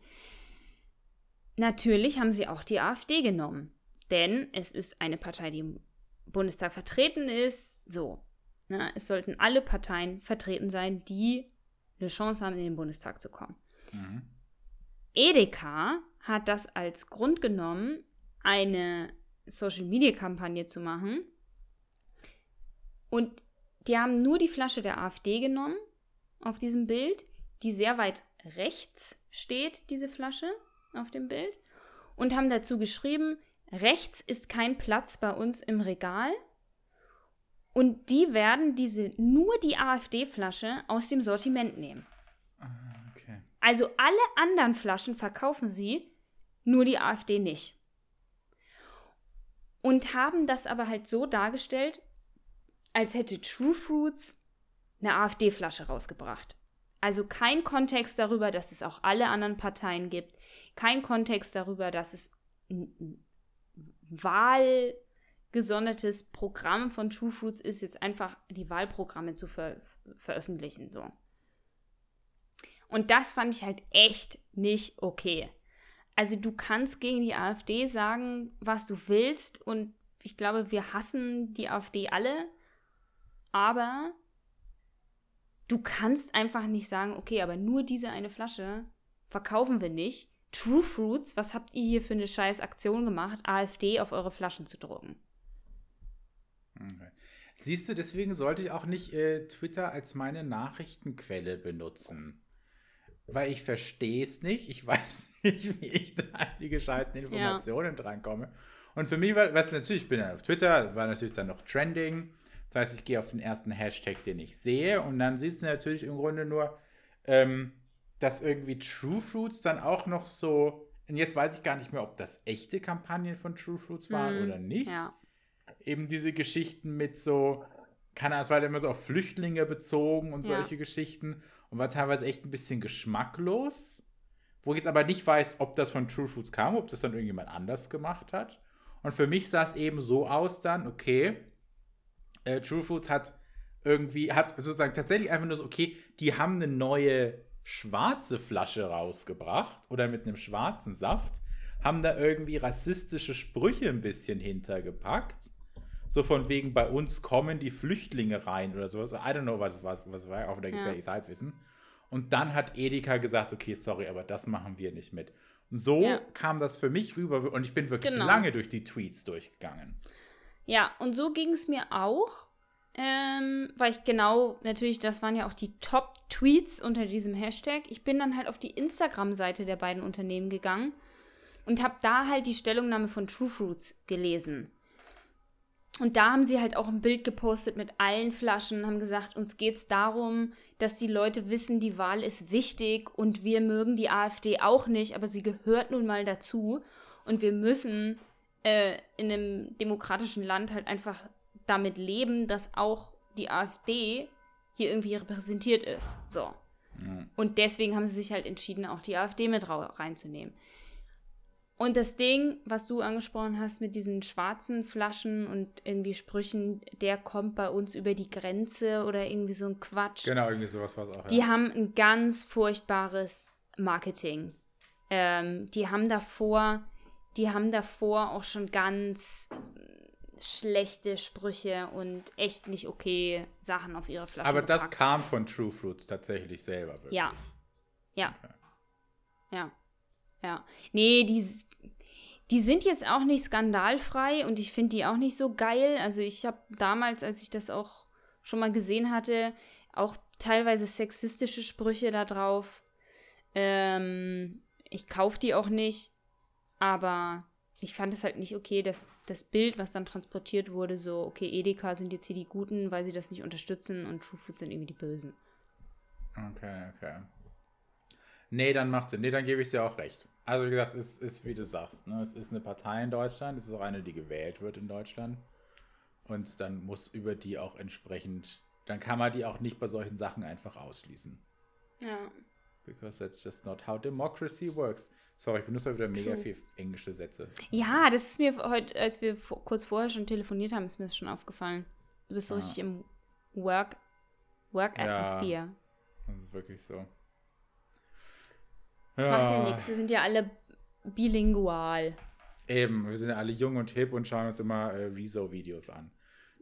Natürlich haben sie auch die AfD genommen, denn es ist eine Partei, die im Bundestag vertreten ist. So, na, es sollten alle Parteien vertreten sein, die eine Chance haben, in den Bundestag zu kommen. Mhm. Edeka hat das als Grund genommen, eine Social-Media-Kampagne zu machen. Und die haben nur die Flasche der AfD genommen auf diesem Bild, die sehr weit rechts steht, diese Flasche auf dem Bild, und haben dazu geschrieben, rechts ist kein Platz bei uns im Regal. Und die werden diese nur die AfD-Flasche aus dem Sortiment nehmen. Ah, okay. Also alle anderen Flaschen verkaufen sie, nur die AfD nicht. Und haben das aber halt so dargestellt, als hätte True Fruits eine AfD-Flasche rausgebracht. Also kein Kontext darüber, dass es auch alle anderen Parteien gibt. Kein Kontext darüber, dass es ein wahlgesondertes Programm von True Fruits ist, jetzt einfach die Wahlprogramme zu ver veröffentlichen. So. Und das fand ich halt echt nicht okay. Also du kannst gegen die AfD sagen, was du willst und ich glaube, wir hassen die AfD alle, aber du kannst einfach nicht sagen, okay, aber nur diese eine Flasche verkaufen wir nicht. True Fruits, was habt ihr hier für eine scheiß Aktion gemacht, AfD auf eure Flaschen zu drucken? Okay. Siehst du, deswegen sollte ich auch nicht äh, Twitter als meine Nachrichtenquelle benutzen weil ich verstehe es nicht. Ich weiß nicht, wie ich da an die gescheiten Informationen ja. drankomme. Und für mich war, du, natürlich, ich bin auf Twitter, das war natürlich dann noch trending. Das heißt, ich gehe auf den ersten Hashtag, den ich sehe, und dann siehst du natürlich im Grunde nur, ähm, dass irgendwie True Fruits dann auch noch so, und jetzt weiß ich gar nicht mehr, ob das echte Kampagnen von True Fruits waren mhm. oder nicht. Ja. Eben diese Geschichten mit so, keine Ahnung, es war immer so auf Flüchtlinge bezogen und ja. solche Geschichten und war teilweise echt ein bisschen geschmacklos. Wo ich jetzt aber nicht weiß, ob das von True Foods kam, ob das dann irgendjemand anders gemacht hat. Und für mich sah es eben so aus dann, okay, äh, True Foods hat irgendwie, hat sozusagen tatsächlich einfach nur so, okay, die haben eine neue schwarze Flasche rausgebracht oder mit einem schwarzen Saft, haben da irgendwie rassistische Sprüche ein bisschen hintergepackt so von wegen, bei uns kommen die Flüchtlinge rein oder sowas. I don't know, was, was, was war auch wieder gefährliches ja. Halbwissen. Und dann hat Edeka gesagt, okay, sorry, aber das machen wir nicht mit. So ja. kam das für mich rüber und ich bin wirklich genau. lange durch die Tweets durchgegangen. Ja, und so ging es mir auch, ähm, weil ich genau, natürlich, das waren ja auch die Top-Tweets unter diesem Hashtag. Ich bin dann halt auf die Instagram-Seite der beiden Unternehmen gegangen und habe da halt die Stellungnahme von True Fruits gelesen. Und da haben sie halt auch ein Bild gepostet mit allen Flaschen, haben gesagt, uns geht es darum, dass die Leute wissen, die Wahl ist wichtig und wir mögen die AfD auch nicht, aber sie gehört nun mal dazu. Und wir müssen äh, in einem demokratischen Land halt einfach damit leben, dass auch die AfD hier irgendwie repräsentiert ist. So. Und deswegen haben sie sich halt entschieden, auch die AfD mit reinzunehmen. Und das Ding, was du angesprochen hast mit diesen schwarzen Flaschen und irgendwie Sprüchen, der kommt bei uns über die Grenze oder irgendwie so ein Quatsch. Genau, irgendwie sowas war es auch. Die haben ein ganz furchtbares Marketing. Ähm, die haben davor, die haben davor auch schon ganz schlechte Sprüche und echt nicht okay Sachen auf ihre Flaschen. Aber gepackt. das kam von True Fruits tatsächlich selber. Wirklich. Ja. Ja. Okay. Ja. Ja. Nee, die, die sind jetzt auch nicht skandalfrei und ich finde die auch nicht so geil. Also ich habe damals, als ich das auch schon mal gesehen hatte, auch teilweise sexistische Sprüche da drauf. Ähm, ich kaufe die auch nicht, aber ich fand es halt nicht okay, dass das Bild, was dann transportiert wurde, so, okay, Edeka sind jetzt hier die Guten, weil sie das nicht unterstützen und True Food sind irgendwie die Bösen. Okay, okay. Nee, dann macht Sinn. Nee, dann gebe ich dir auch recht. Also wie gesagt, es ist, wie du sagst, ne? es ist eine Partei in Deutschland, es ist auch eine, die gewählt wird in Deutschland. Und dann muss über die auch entsprechend, dann kann man die auch nicht bei solchen Sachen einfach ausschließen. Ja. Because that's just not how democracy works. Sorry, ich benutze wieder mega True. viel englische Sätze. Ja, das ist mir heute, als wir kurz vorher schon telefoniert haben, ist mir das schon aufgefallen. Du bist so Ah. richtig im Work, Work Ja. Atmosphere. Das ist wirklich so. Macht ja nichts, wir sind ja alle bilingual. Eben, wir sind ja alle jung und hip und schauen uns immer äh, Rezo-Videos an.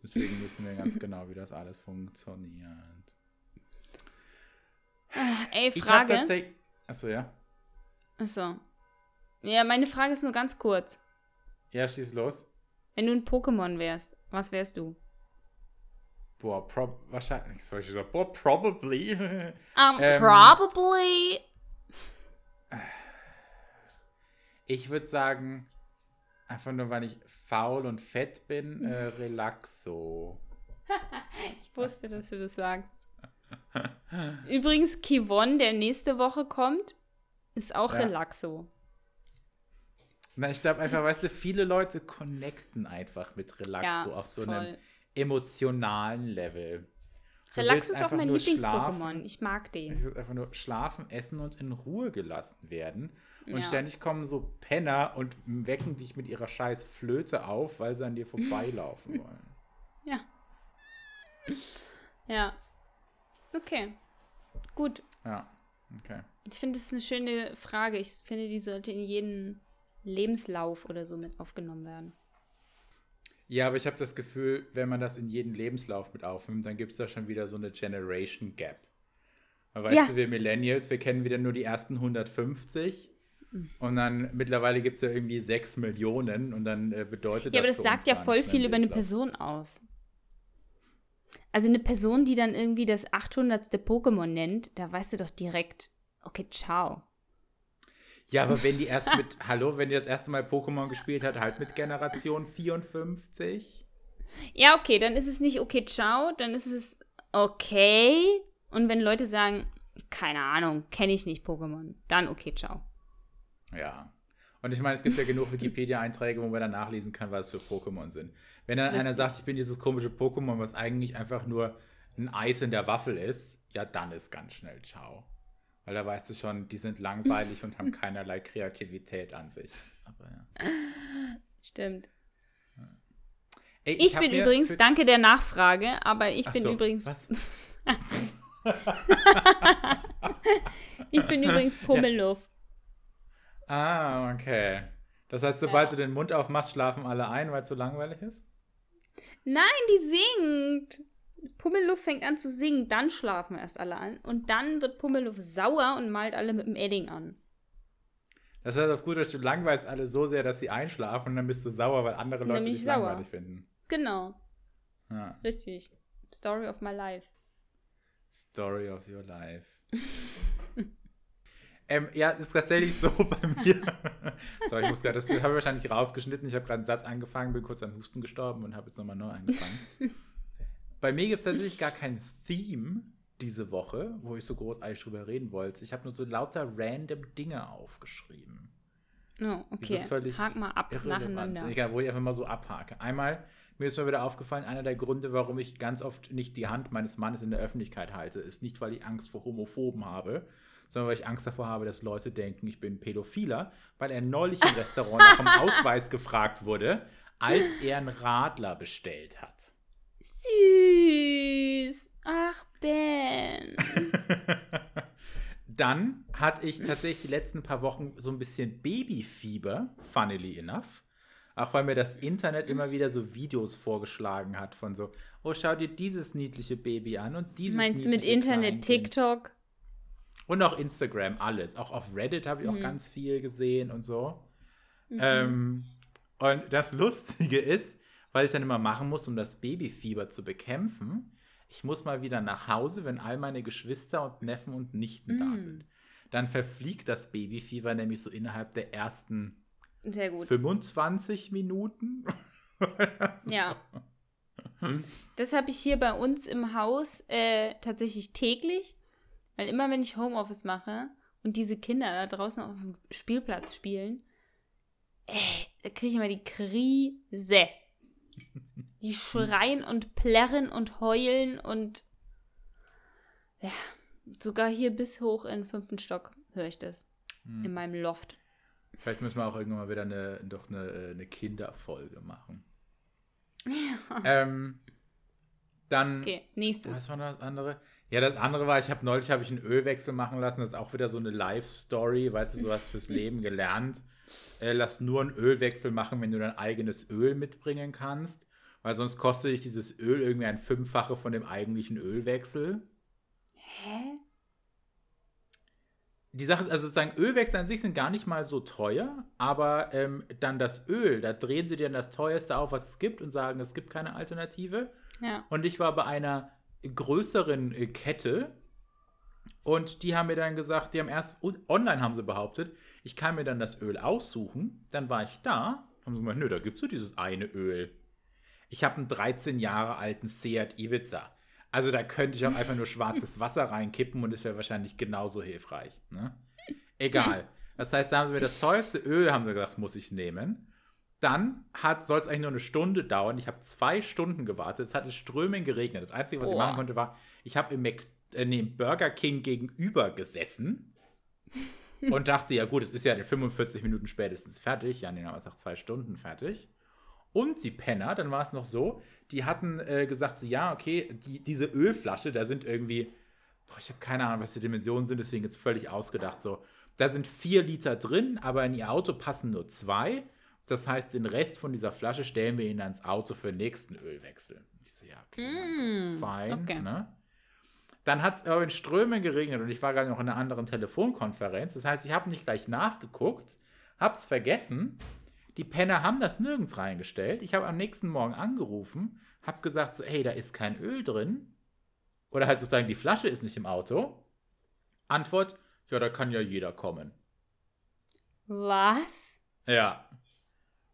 Deswegen wissen wir ganz genau, wie das alles funktioniert. Ey, Ich habe Frage. tatsächlich. Achso, ja. Achso. Ja, meine Frage ist nur ganz kurz. Ja, schieß los. Wenn du ein Pokémon wärst, was wärst du? Boah, prob wahrscheinlich. Soll ich sagen? Boah, probably. Um, Ähm. probably. Ich würde sagen, einfach nur, weil ich faul und fett bin, äh, Relaxo. Ich wusste, dass du das sagst. Übrigens, Kivon, der nächste Woche kommt, ist auch Ja. Relaxo. Na, ich glaube einfach, weißt du, viele Leute connecten einfach mit Relaxo Ja, auf so voll. einem emotionalen Level. Relaxo ist auch mein Lieblings-Pokémon. Ich mag den. Ich will einfach nur schlafen, essen und in Ruhe gelassen werden. Und Ja. ständig kommen so Penner und wecken dich mit ihrer scheiß Flöte auf, weil sie an dir vorbeilaufen wollen. Ja. Ja. Okay. Gut. Ja, okay. Ich finde, das ist eine schöne Frage. Ich finde, die sollte in jeden Lebenslauf oder so mit aufgenommen werden. Ja, aber ich habe das Gefühl, wenn man das in jeden Lebenslauf mit aufnimmt, dann gibt es da schon wieder so eine Generation Gap. Weißt Ja. du, wir Millennials, wir kennen wieder nur die ersten 150 und dann mittlerweile gibt es ja irgendwie 6 Millionen und dann äh, bedeutet Ja, aber das das sagt ja voll viel über eine. Person aus. Also eine Person, die dann irgendwie das 800. Pokémon nennt, da weißt du doch direkt, okay, ciao. Ja, aber wenn die erst mit, hallo, wenn die das erste Mal Pokémon gespielt hat, halt mit Generation 54. Ja, okay, dann ist es nicht okay, ciao, dann ist es okay. Und wenn Leute sagen, keine Ahnung, kenne ich nicht Pokémon, dann okay, ciao. Ja. Und ich meine, es gibt ja genug Wikipedia-Einträge, wo man dann nachlesen kann, was für Pokémon sind. Wenn dann einer Richtig. sagt, ich bin dieses komische Pokémon, was eigentlich einfach nur ein Eis in der Waffel ist, ja, dann ist ganz schnell ciao. Weil da weißt du schon, die sind langweilig und haben keinerlei Kreativität an sich. Aber ja. Stimmt. Ey, Ich, hab bin übrigens, danke der Nachfrage, aber ich Ach bin so, übrigens, Was? ich bin übrigens Pummeluff. Ah, okay. Das heißt, sobald du den Mund aufmachst, schlafen alle ein, weil es so langweilig ist? Nein, die singt. Pummeluff fängt an zu singen, dann schlafen erst alle an. Und dann wird Pummeluff sauer und malt alle mit dem Edding an. Das heißt auf gut Deutsch, du langweilst alle so sehr, dass sie einschlafen und dann bist du sauer, weil andere Leute dich ich sauer. langweilig finden. Genau, Ja. richtig. Story of my life. Story of your life. ähm, ja, ist tatsächlich so bei mir. so, ich muss gerade, das habe ich wahrscheinlich rausgeschnitten. Ich habe gerade einen Satz angefangen, bin kurz an Husten gestorben und habe jetzt nochmal neu angefangen. bei mir gibt es tatsächlich gar kein Theme diese Woche, wo ich so großartig drüber reden wollte. Ich habe nur so lauter random Dinge aufgeschrieben. Oh, okay. so völlig Hak mal ab nacheinander. Egal, wo ich einfach mal so abhake. Einmal, mir ist mal wieder aufgefallen, einer der Gründe, warum ich ganz oft nicht die Hand meines Mannes in der Öffentlichkeit halte, ist nicht, weil ich Angst vor Homophoben habe, sondern weil ich Angst davor habe, dass Leute denken, ich bin Pädophiler, weil er neulich im Restaurant nach dem Ausweis gefragt wurde, als er einen Radler bestellt hat. Süß. Ach, Ben. Dann hatte ich tatsächlich die letzten paar Wochen so ein bisschen Babyfieber, funnily enough. Auch weil mir das Internet immer wieder so Videos vorgeschlagen hat von so, oh, schau dir dieses niedliche Baby an und dieses Meinst du mit Internet. TikTok? Und auch Instagram, alles. Auch auf Reddit habe ich Mhm. auch ganz viel gesehen und so. Ähm, und das Lustige ist, weil ich dann immer machen muss, um das Babyfieber zu bekämpfen, ich muss mal wieder nach Hause, wenn all meine Geschwister und Neffen und Nichten da Mm. sind. Dann verfliegt das Babyfieber nämlich so innerhalb der ersten Sehr gut. 25 Minuten. Ja. Das habe ich hier bei uns im Haus äh, tatsächlich täglich, weil immer wenn ich Homeoffice mache und diese Kinder da draußen auf dem Spielplatz spielen, äh, da kriege ich immer die Krise. Die schreien und plärren und heulen und ja, sogar hier bis hoch in den fünften Stock höre ich das. Hm. In meinem Loft. Vielleicht müssen wir auch irgendwann mal wieder eine, doch eine, eine Kinderfolge machen. Ja. Ähm, dann, Okay, nächstes. was war noch das andere? Ja, das andere war, ich habe neulich habe ich einen Ölwechsel machen lassen. Das ist auch wieder so eine Life-Story, weißt du, sowas fürs Leben gelernt. Äh, lass nur einen Ölwechsel machen, wenn du dein eigenes Öl mitbringen kannst. Weil sonst kostet dich dieses Öl irgendwie ein Fünffache von dem eigentlichen Ölwechsel. Hä? Die Sache ist, also sozusagen Ölwechsel an sich sind gar nicht mal so teuer, aber ähm, dann das Öl, da drehen sie dir dann das teuerste auf, was es gibt und sagen, es gibt keine Alternative. Ja. Und ich war bei einer größeren äh, Kette und die haben mir dann gesagt, die haben erst online haben sie behauptet, ich kann mir dann das Öl aussuchen. Dann war ich da, haben sie gesagt, nö, da gibt es so dieses eine Öl. Ich habe einen 13 Jahre alten Seat Ibiza. Also da könnte ich auch einfach nur schwarzes Wasser reinkippen und es wäre wahrscheinlich genauso hilfreich. Ne? Egal. Das heißt, da haben sie mir das teuerste Öl, haben sie gesagt, das muss ich nehmen. Dann soll es eigentlich nur eine Stunde dauern. Ich habe zwei Stunden gewartet. Es hat in Strömen geregnet. Das Einzige, was ich Boah. machen konnte, war, ich habe im, Mac- äh, nee, im Burger King gegenüber gesessen und dachte, ja gut, es ist ja in 45 Minuten spätestens fertig. Ja, nee, dann war es nach zwei Stunden fertig. Und die Penner, dann war es noch so, die hatten äh, gesagt, so, ja, okay, die, diese Ölflasche, da sind irgendwie, boah, ich habe keine Ahnung, was die Dimensionen sind, deswegen jetzt völlig ausgedacht. So, da sind vier Liter drin, aber in ihr Auto passen nur zwei. Das heißt, den Rest von dieser Flasche stellen wir ihnen ans Auto für den nächsten Ölwechsel. Ich so, ja, okay, Mm, fein. okay. Ne? Dann hat es aber in Strömen geregnet und ich war gerade noch in einer anderen Telefonkonferenz. Das heißt, ich habe nicht gleich nachgeguckt, hab's vergessen. Die Penner haben das nirgends reingestellt. Ich habe am nächsten Morgen angerufen, habe gesagt, so, hey, da ist kein Öl drin. Oder halt sozusagen, die Flasche ist nicht im Auto. Antwort, ja, da kann ja jeder kommen. Was? Ja.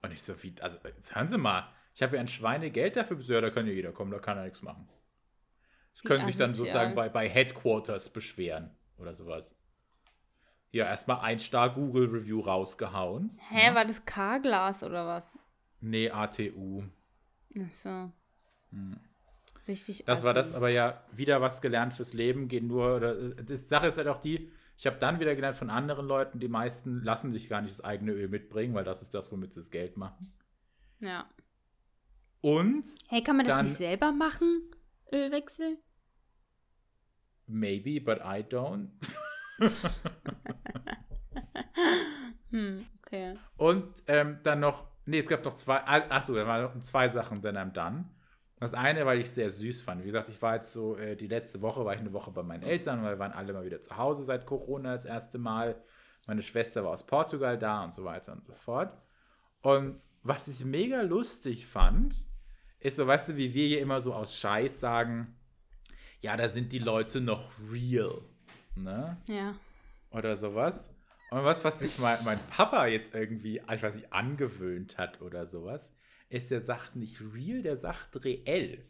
Und ich so, wie, also, jetzt hören Sie mal, ich habe ja ein Schweinegeld dafür, ja, da kann ja jeder kommen, da kann er nichts machen. Sie können sich dann sozusagen bei, bei Headquarters beschweren oder sowas. Ja, erstmal ein Star Google Review rausgehauen. Hä, war das K-Glas oder was? Nee, ATU. Ach so. Richtig Hm. Das war das, aber ja, wieder was gelernt fürs Leben, gehen nur, oder, die Sache ist halt auch die, ich habe dann wieder gelernt von anderen Leuten, die meisten lassen sich gar nicht das eigene Öl mitbringen, weil das ist das, womit sie das Geld machen. Ja. Und Hey, kann man das Dann- nicht selber machen? Ölwechsel? maybe, but I don't. Hm, okay. Und ähm, dann noch, nee, es gab noch zwei, ah, achso, da waren noch zwei Sachen dann am dann. Das eine, weil ich es sehr süß fand. Wie gesagt, ich war jetzt so, äh, die letzte Woche war ich eine Woche bei meinen Eltern, weil wir waren alle mal wieder zu Hause seit Corona das erste Mal. Meine Schwester war aus Portugal da und so weiter und so fort. Und was ich mega lustig fand, ist so, weißt du, wie wir hier immer so aus Scheiß sagen, ja, da sind die Leute noch real. Ne? Ja. oder sowas. Und was, was sich mein, mein Papa jetzt irgendwie, ich weiß nicht, angewöhnt hat oder sowas, ist, der sagt nicht real, der sagt reell.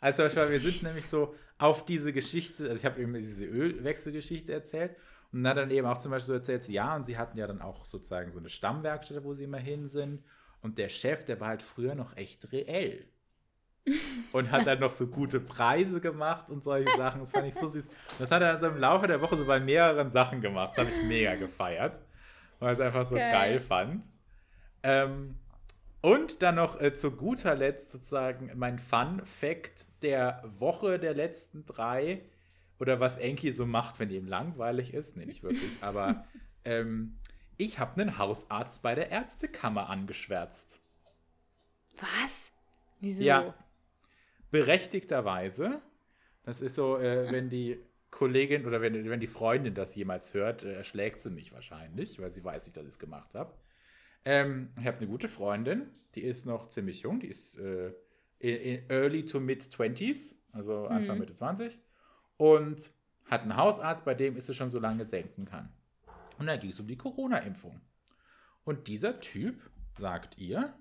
Also zum Beispiel, wir sind nämlich so auf diese Geschichte, also ich habe eben diese Ölwechselgeschichte erzählt und dann dann eben auch zum Beispiel so erzählt, ja, und sie hatten ja dann auch sozusagen so eine Stammwerkstatt, wo sie immer hin sind. Und der Chef, der war halt früher noch echt reell. Und hat dann noch so gute Preise gemacht und solche Sachen. Das fand ich so süß. Das hat er also im Laufe der Woche so bei mehreren Sachen gemacht. Das habe ich mega gefeiert. Weil ich es einfach so Geil. geil fand. Ähm, und dann noch äh, zu guter Letzt sozusagen mein Fun-Fact der Woche der letzten drei. Oder was Enki so macht, wenn ihm langweilig ist. Nee, nicht wirklich. Aber ähm, ich habe einen Hausarzt bei der Ärztekammer angeschwärzt. Was? Wieso? Ja. Berechtigterweise. Das ist so, äh, wenn die Kollegin oder wenn, wenn die Freundin das jemals hört, äh, erschlägt sie mich wahrscheinlich, weil sie weiß nicht, dass ich es gemacht habe. Ähm, ich habe eine gute Freundin, die ist noch ziemlich jung, die ist äh, in, early to mid 20s, also Anfang Mhm. Mitte 20 und hat einen Hausarzt, bei dem ist sie schon so lange senken kann. Und da ging es um die Corona-Impfung. Und dieser Typ sagt ihr,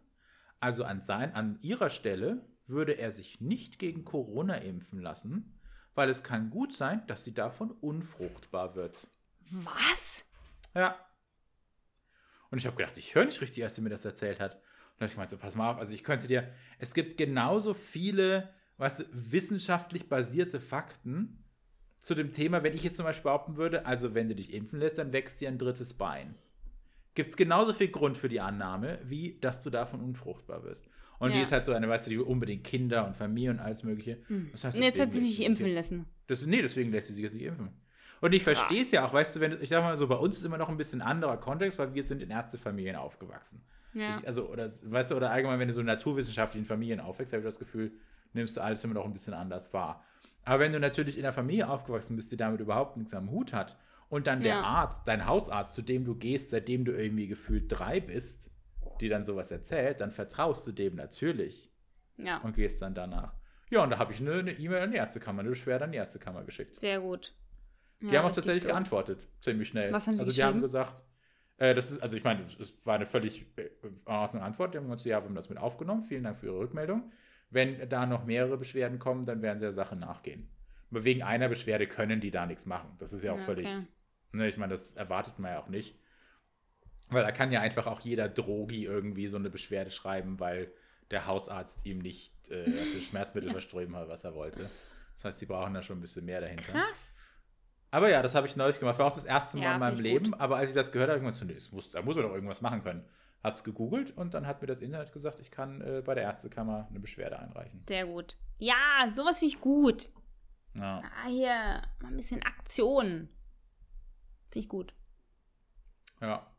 also an, sein, an ihrer Stelle würde er sich nicht gegen Corona impfen lassen, weil es kann gut sein, dass sie davon unfruchtbar wird. Was? Ja. Und ich habe gedacht, ich höre nicht richtig, als sie mir das erzählt hat. Und da hab ich gemeint, so, pass mal auf, also ich könnte dir, es gibt genauso viele, weißt du, wissenschaftlich basierte Fakten zu dem Thema, wenn ich jetzt zum Beispiel behaupten würde, also wenn du dich impfen lässt, dann wächst dir ein drittes Bein. Gibt es genauso viel Grund für die Annahme, wie dass du davon unfruchtbar wirst. Und die Ja. ist halt so eine, weißt du, die will unbedingt Kinder und Familie und alles Mögliche. Das heißt, Und jetzt hat sie sich impfen jetzt- lassen. das, nee, deswegen lässt sie sich jetzt nicht impfen. Und ich verstehe es ja auch, weißt du, wenn, ich sag mal so, bei uns ist immer noch ein bisschen anderer Kontext, weil wir sind in Ärztefamilien aufgewachsen. Ja. Ich, also, oder, weißt du, oder allgemein, wenn du so in naturwissenschaftlichen Familien aufwächst, habe ich das Gefühl, nimmst du alles immer noch ein bisschen anders wahr. Aber wenn du natürlich in einer Familie aufgewachsen bist, die damit überhaupt nichts am Hut hat, und dann der Ja. Arzt, dein Hausarzt, zu dem du gehst, seitdem du irgendwie gefühlt drei bist, die dann sowas erzählt, dann vertraust du dem natürlich ja, und gehst dann danach. Ja, und da habe ich eine E-Mail an die Ärztekammer, eine Beschwerde an die Ärztekammer geschickt. sehr gut. Die Ja, haben auch tatsächlich so. geantwortet, ziemlich schnell. Was haben die also die haben gesagt, äh, das ist, also ich meine, es war eine völlig äh, in Ordnung Antwort. Die haben gesagt, ja, wir haben das mit aufgenommen. Vielen Dank für Ihre Rückmeldung. Wenn da noch mehrere Beschwerden kommen, dann werden sie der Sache nachgehen. Aber wegen einer Beschwerde können die da nichts machen. Das ist ja auch Ja, völlig, okay. ne, ich meine, das erwartet man ja auch nicht. Weil da kann ja einfach auch jeder Drogi irgendwie so eine Beschwerde schreiben, weil der Hausarzt ihm nicht äh, also Schmerzmittel verströmen hat, was er wollte. Das heißt, die brauchen da schon ein bisschen mehr dahinter. Krass. Aber ja, das habe ich neulich gemacht. War auch das erste Mal Ja, in meinem Leben. Aber als ich das gehört habe, habe ich mir gedacht, nee, muss, da muss man doch irgendwas machen können. Hab's gegoogelt und dann hat mir das Internet gesagt, ich kann äh, bei der Ärztekammer eine Beschwerde einreichen. Sehr gut. Ja, sowas finde ich gut. Ja. Ah, hier, mal ein bisschen Aktion. Finde ich gut. Ja.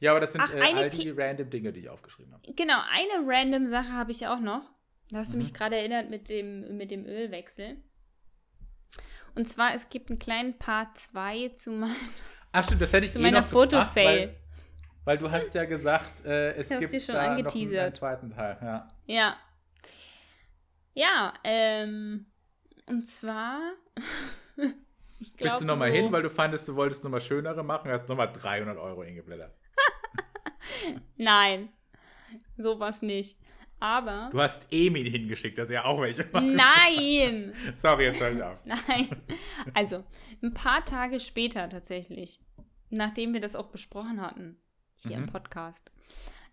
Ja, aber das sind Ach, äh, all die random Dinge, die ich aufgeschrieben habe. Genau, eine random Sache habe ich auch noch. Da hast du Mhm. mich gerade erinnert mit dem, mit dem Ölwechsel. Und zwar, es gibt einen kleinen Part 2 zu meinem. Ach stimmt, das hätte ich Zu eh meiner Fotofail. Weil, du hast ja gesagt, äh, es gibt schon da noch einen, zweiten Teil. Ja. Ja. Ja, ähm. Und zwar. ich Bist du glaub, nochmal so- hin, weil du fandest, du wolltest nochmal schönere machen, hast nochmal 300 Euro hingeblättert. Nein, sowas nicht. Aber. Du hast Emil hingeschickt, dass er auch welche macht. Nein! Sorry, jetzt hör ich auf. Nein. Also, ein paar Tage später tatsächlich, nachdem wir das auch besprochen hatten, hier im Mhm. Podcast,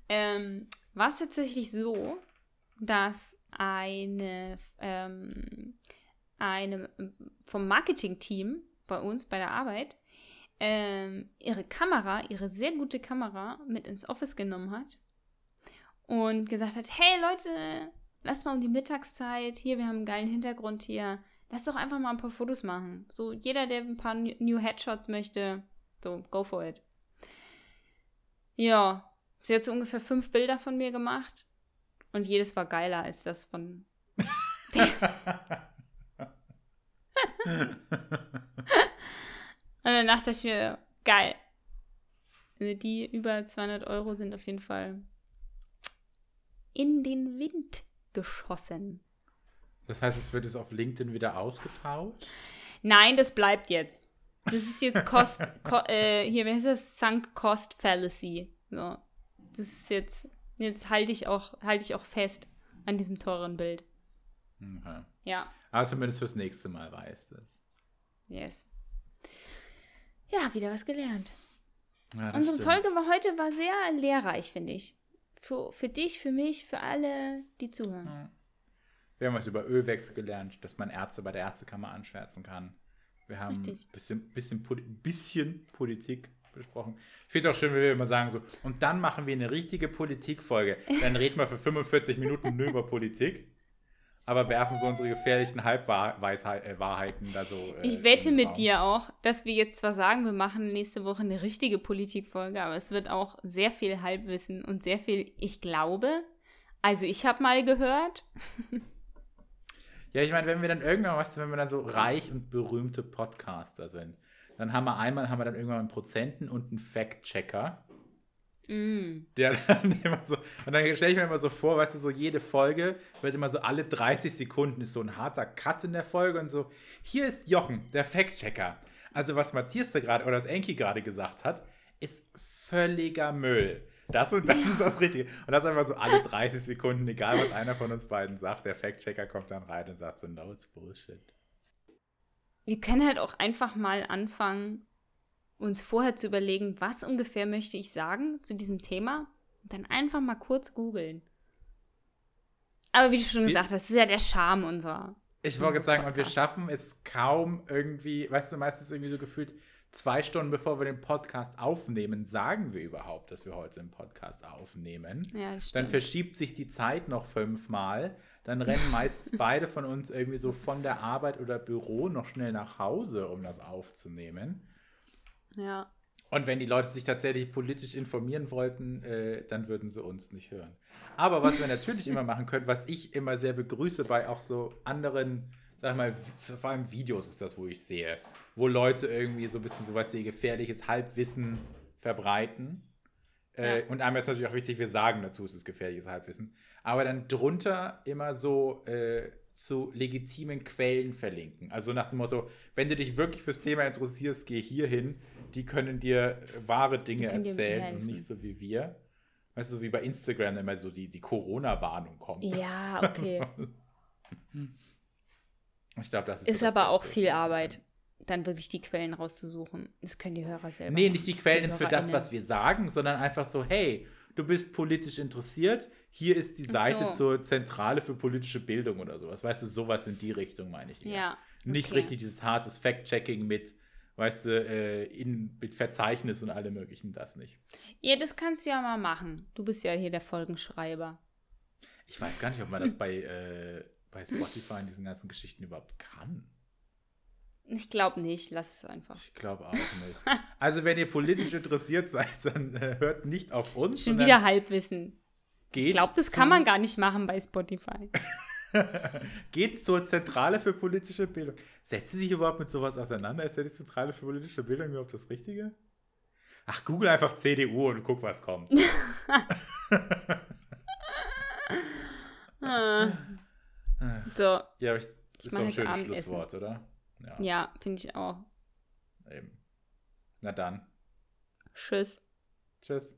ähm, war es tatsächlich so, dass eine, ähm, eine vom Marketing-Team bei uns bei der Arbeit ähm, ihre Kamera, ihre sehr gute Kamera mit ins Office genommen hat und gesagt hat, hey Leute, lasst mal um die Mittagszeit, hier, wir haben einen geilen Hintergrund hier, lass doch einfach mal ein paar Fotos machen. So, jeder, der ein paar New Headshots möchte, so, go for it. Ja, sie hat so ungefähr fünf Bilder von mir gemacht und jedes war geiler als das von Und dann dachte ich mir, geil. Also die über 200 Euro sind auf jeden Fall in den Wind geschossen. Das heißt, es wird jetzt auf LinkedIn wieder ausgetauscht? Nein, das bleibt jetzt. Das ist jetzt Cost, ko, äh, hier, wie heißt das? Sunk Cost Fallacy. So. Das ist jetzt, jetzt halte ich auch, halte ich auch fest an diesem teuren Bild. Okay. Ja, Aber zumindest fürs nächste Mal weißt du es. yes. Ja, wieder was gelernt. Ja, das Unsere stimmt. Folge war heute war sehr lehrreich, finde ich. Für, für dich, für mich, für alle, die zuhören. Ja. Wir haben was über Ölwechsel gelernt, dass man Ärzte bei der Ärztekammer anschwärzen kann. Wir haben ein bisschen, bisschen, bisschen Politik besprochen. Ich finde auch schön, wenn wir immer sagen so, und dann machen wir eine richtige Politikfolge. Dann reden wir für 45 Minuten nur über Politik, aber werfen so unsere gefährlichen Halbwahrheiten da so. äh, Ich wette mit dir auch, dass wir jetzt zwar sagen, wir machen nächste Woche eine richtige Politikfolge, aber es wird auch sehr viel Halbwissen und sehr viel, ich glaube. Also ich habe mal gehört. Ja, ich meine, wenn wir dann irgendwann, weißt du, wenn wir dann so reich und berühmte Podcaster sind, dann haben wir einmal, haben wir dann irgendwann einen Prozenten und einen Fact-Checker. Mm, Der dann immer so, und dann stelle ich mir immer so vor, weißt du, so jede Folge wird immer so alle 30 Sekunden ist so ein harter Cut in der Folge und so, hier ist Jochen, der Fact-Checker. Also was Matthias da gerade, oder was Enki gerade gesagt hat, ist völliger Müll. Das und das ist das Richtige. Und das einfach so alle 30 Sekunden, egal was einer von uns beiden sagt, der Fact-Checker kommt dann rein und sagt so, no, it's bullshit. wir können halt auch einfach mal anfangen, uns vorher zu überlegen, was ungefähr möchte ich sagen zu diesem Thema. Und dann einfach mal kurz googeln. Aber wie du schon Wir- gesagt hast, das ist ja der Charme unserer. Ich wollte sagen, und wir schaffen es kaum irgendwie, weißt du, meistens irgendwie so gefühlt zwei Stunden bevor wir den Podcast aufnehmen, sagen wir überhaupt, dass wir heute einen Podcast aufnehmen. Ja, das Dann stimmt. verschiebt sich die Zeit noch fünfmal. Dann rennen meistens beide von uns irgendwie so von der Arbeit oder Büro noch schnell nach Hause, um das aufzunehmen. Ja. Und wenn die Leute sich tatsächlich politisch informieren wollten, äh, dann würden sie uns nicht hören. Aber was wir natürlich immer machen können, was ich immer sehr begrüße bei auch so anderen, sag mal, vor allem Videos ist das, wo ich sehe, wo Leute irgendwie so ein bisschen sowas wie gefährliches Halbwissen verbreiten. Äh, Ja. Und einmal ist natürlich auch wichtig, wir sagen dazu, es ist gefährliches Halbwissen. Aber dann drunter immer so äh, zu legitimen Quellen verlinken. Also nach dem Motto, wenn du dich wirklich fürs Thema interessierst, geh hier hin. Die können dir wahre Dinge erzählen und nicht so wie wir. Weißt du, so wie bei Instagram immer so die, die Corona-Warnung kommt. Ja, okay. Ich glaube, das ist so ist das aber auch viel Arbeit, dann wirklich die Quellen rauszusuchen. Das können die Hörer selber. Nee, machen. nicht die Quellen für das, was wir sagen, sondern einfach so, hey, du bist politisch interessiert, hier ist die Seite so. zur Zentrale für politische Bildung oder sowas. Weißt du, sowas in die Richtung meine ich. eher. Ja. Nicht okay. richtig dieses hartes Fact-Checking mit, weißt du, äh, in, mit Verzeichnis und allem möglichen, das nicht. Ja, das kannst du ja mal machen. Du bist ja hier der Folgenschreiber. Ich weiß gar nicht, ob man das bei, äh, bei Spotify in diesen ganzen Geschichten überhaupt kann. Ich glaube nicht. Lass es einfach. Ich glaube auch nicht. Also, wenn ihr politisch interessiert seid, dann äh, hört nicht auf uns. Schon wieder Halbwissen. Ich glaube, das kann man gar nicht machen bei Spotify. Geht zur Zentrale für politische Bildung. Setzt sie sich überhaupt mit sowas auseinander? Ist ja die Zentrale für politische Bildung überhaupt das Richtige? Ach, google einfach CDU und guck, was kommt. Ah. So, Ja, aber ich, Ich ist doch ein schönes. Schlusswort, oder? Ja, ja, finde ich auch. eben. Na dann. Tschüss. Tschüss.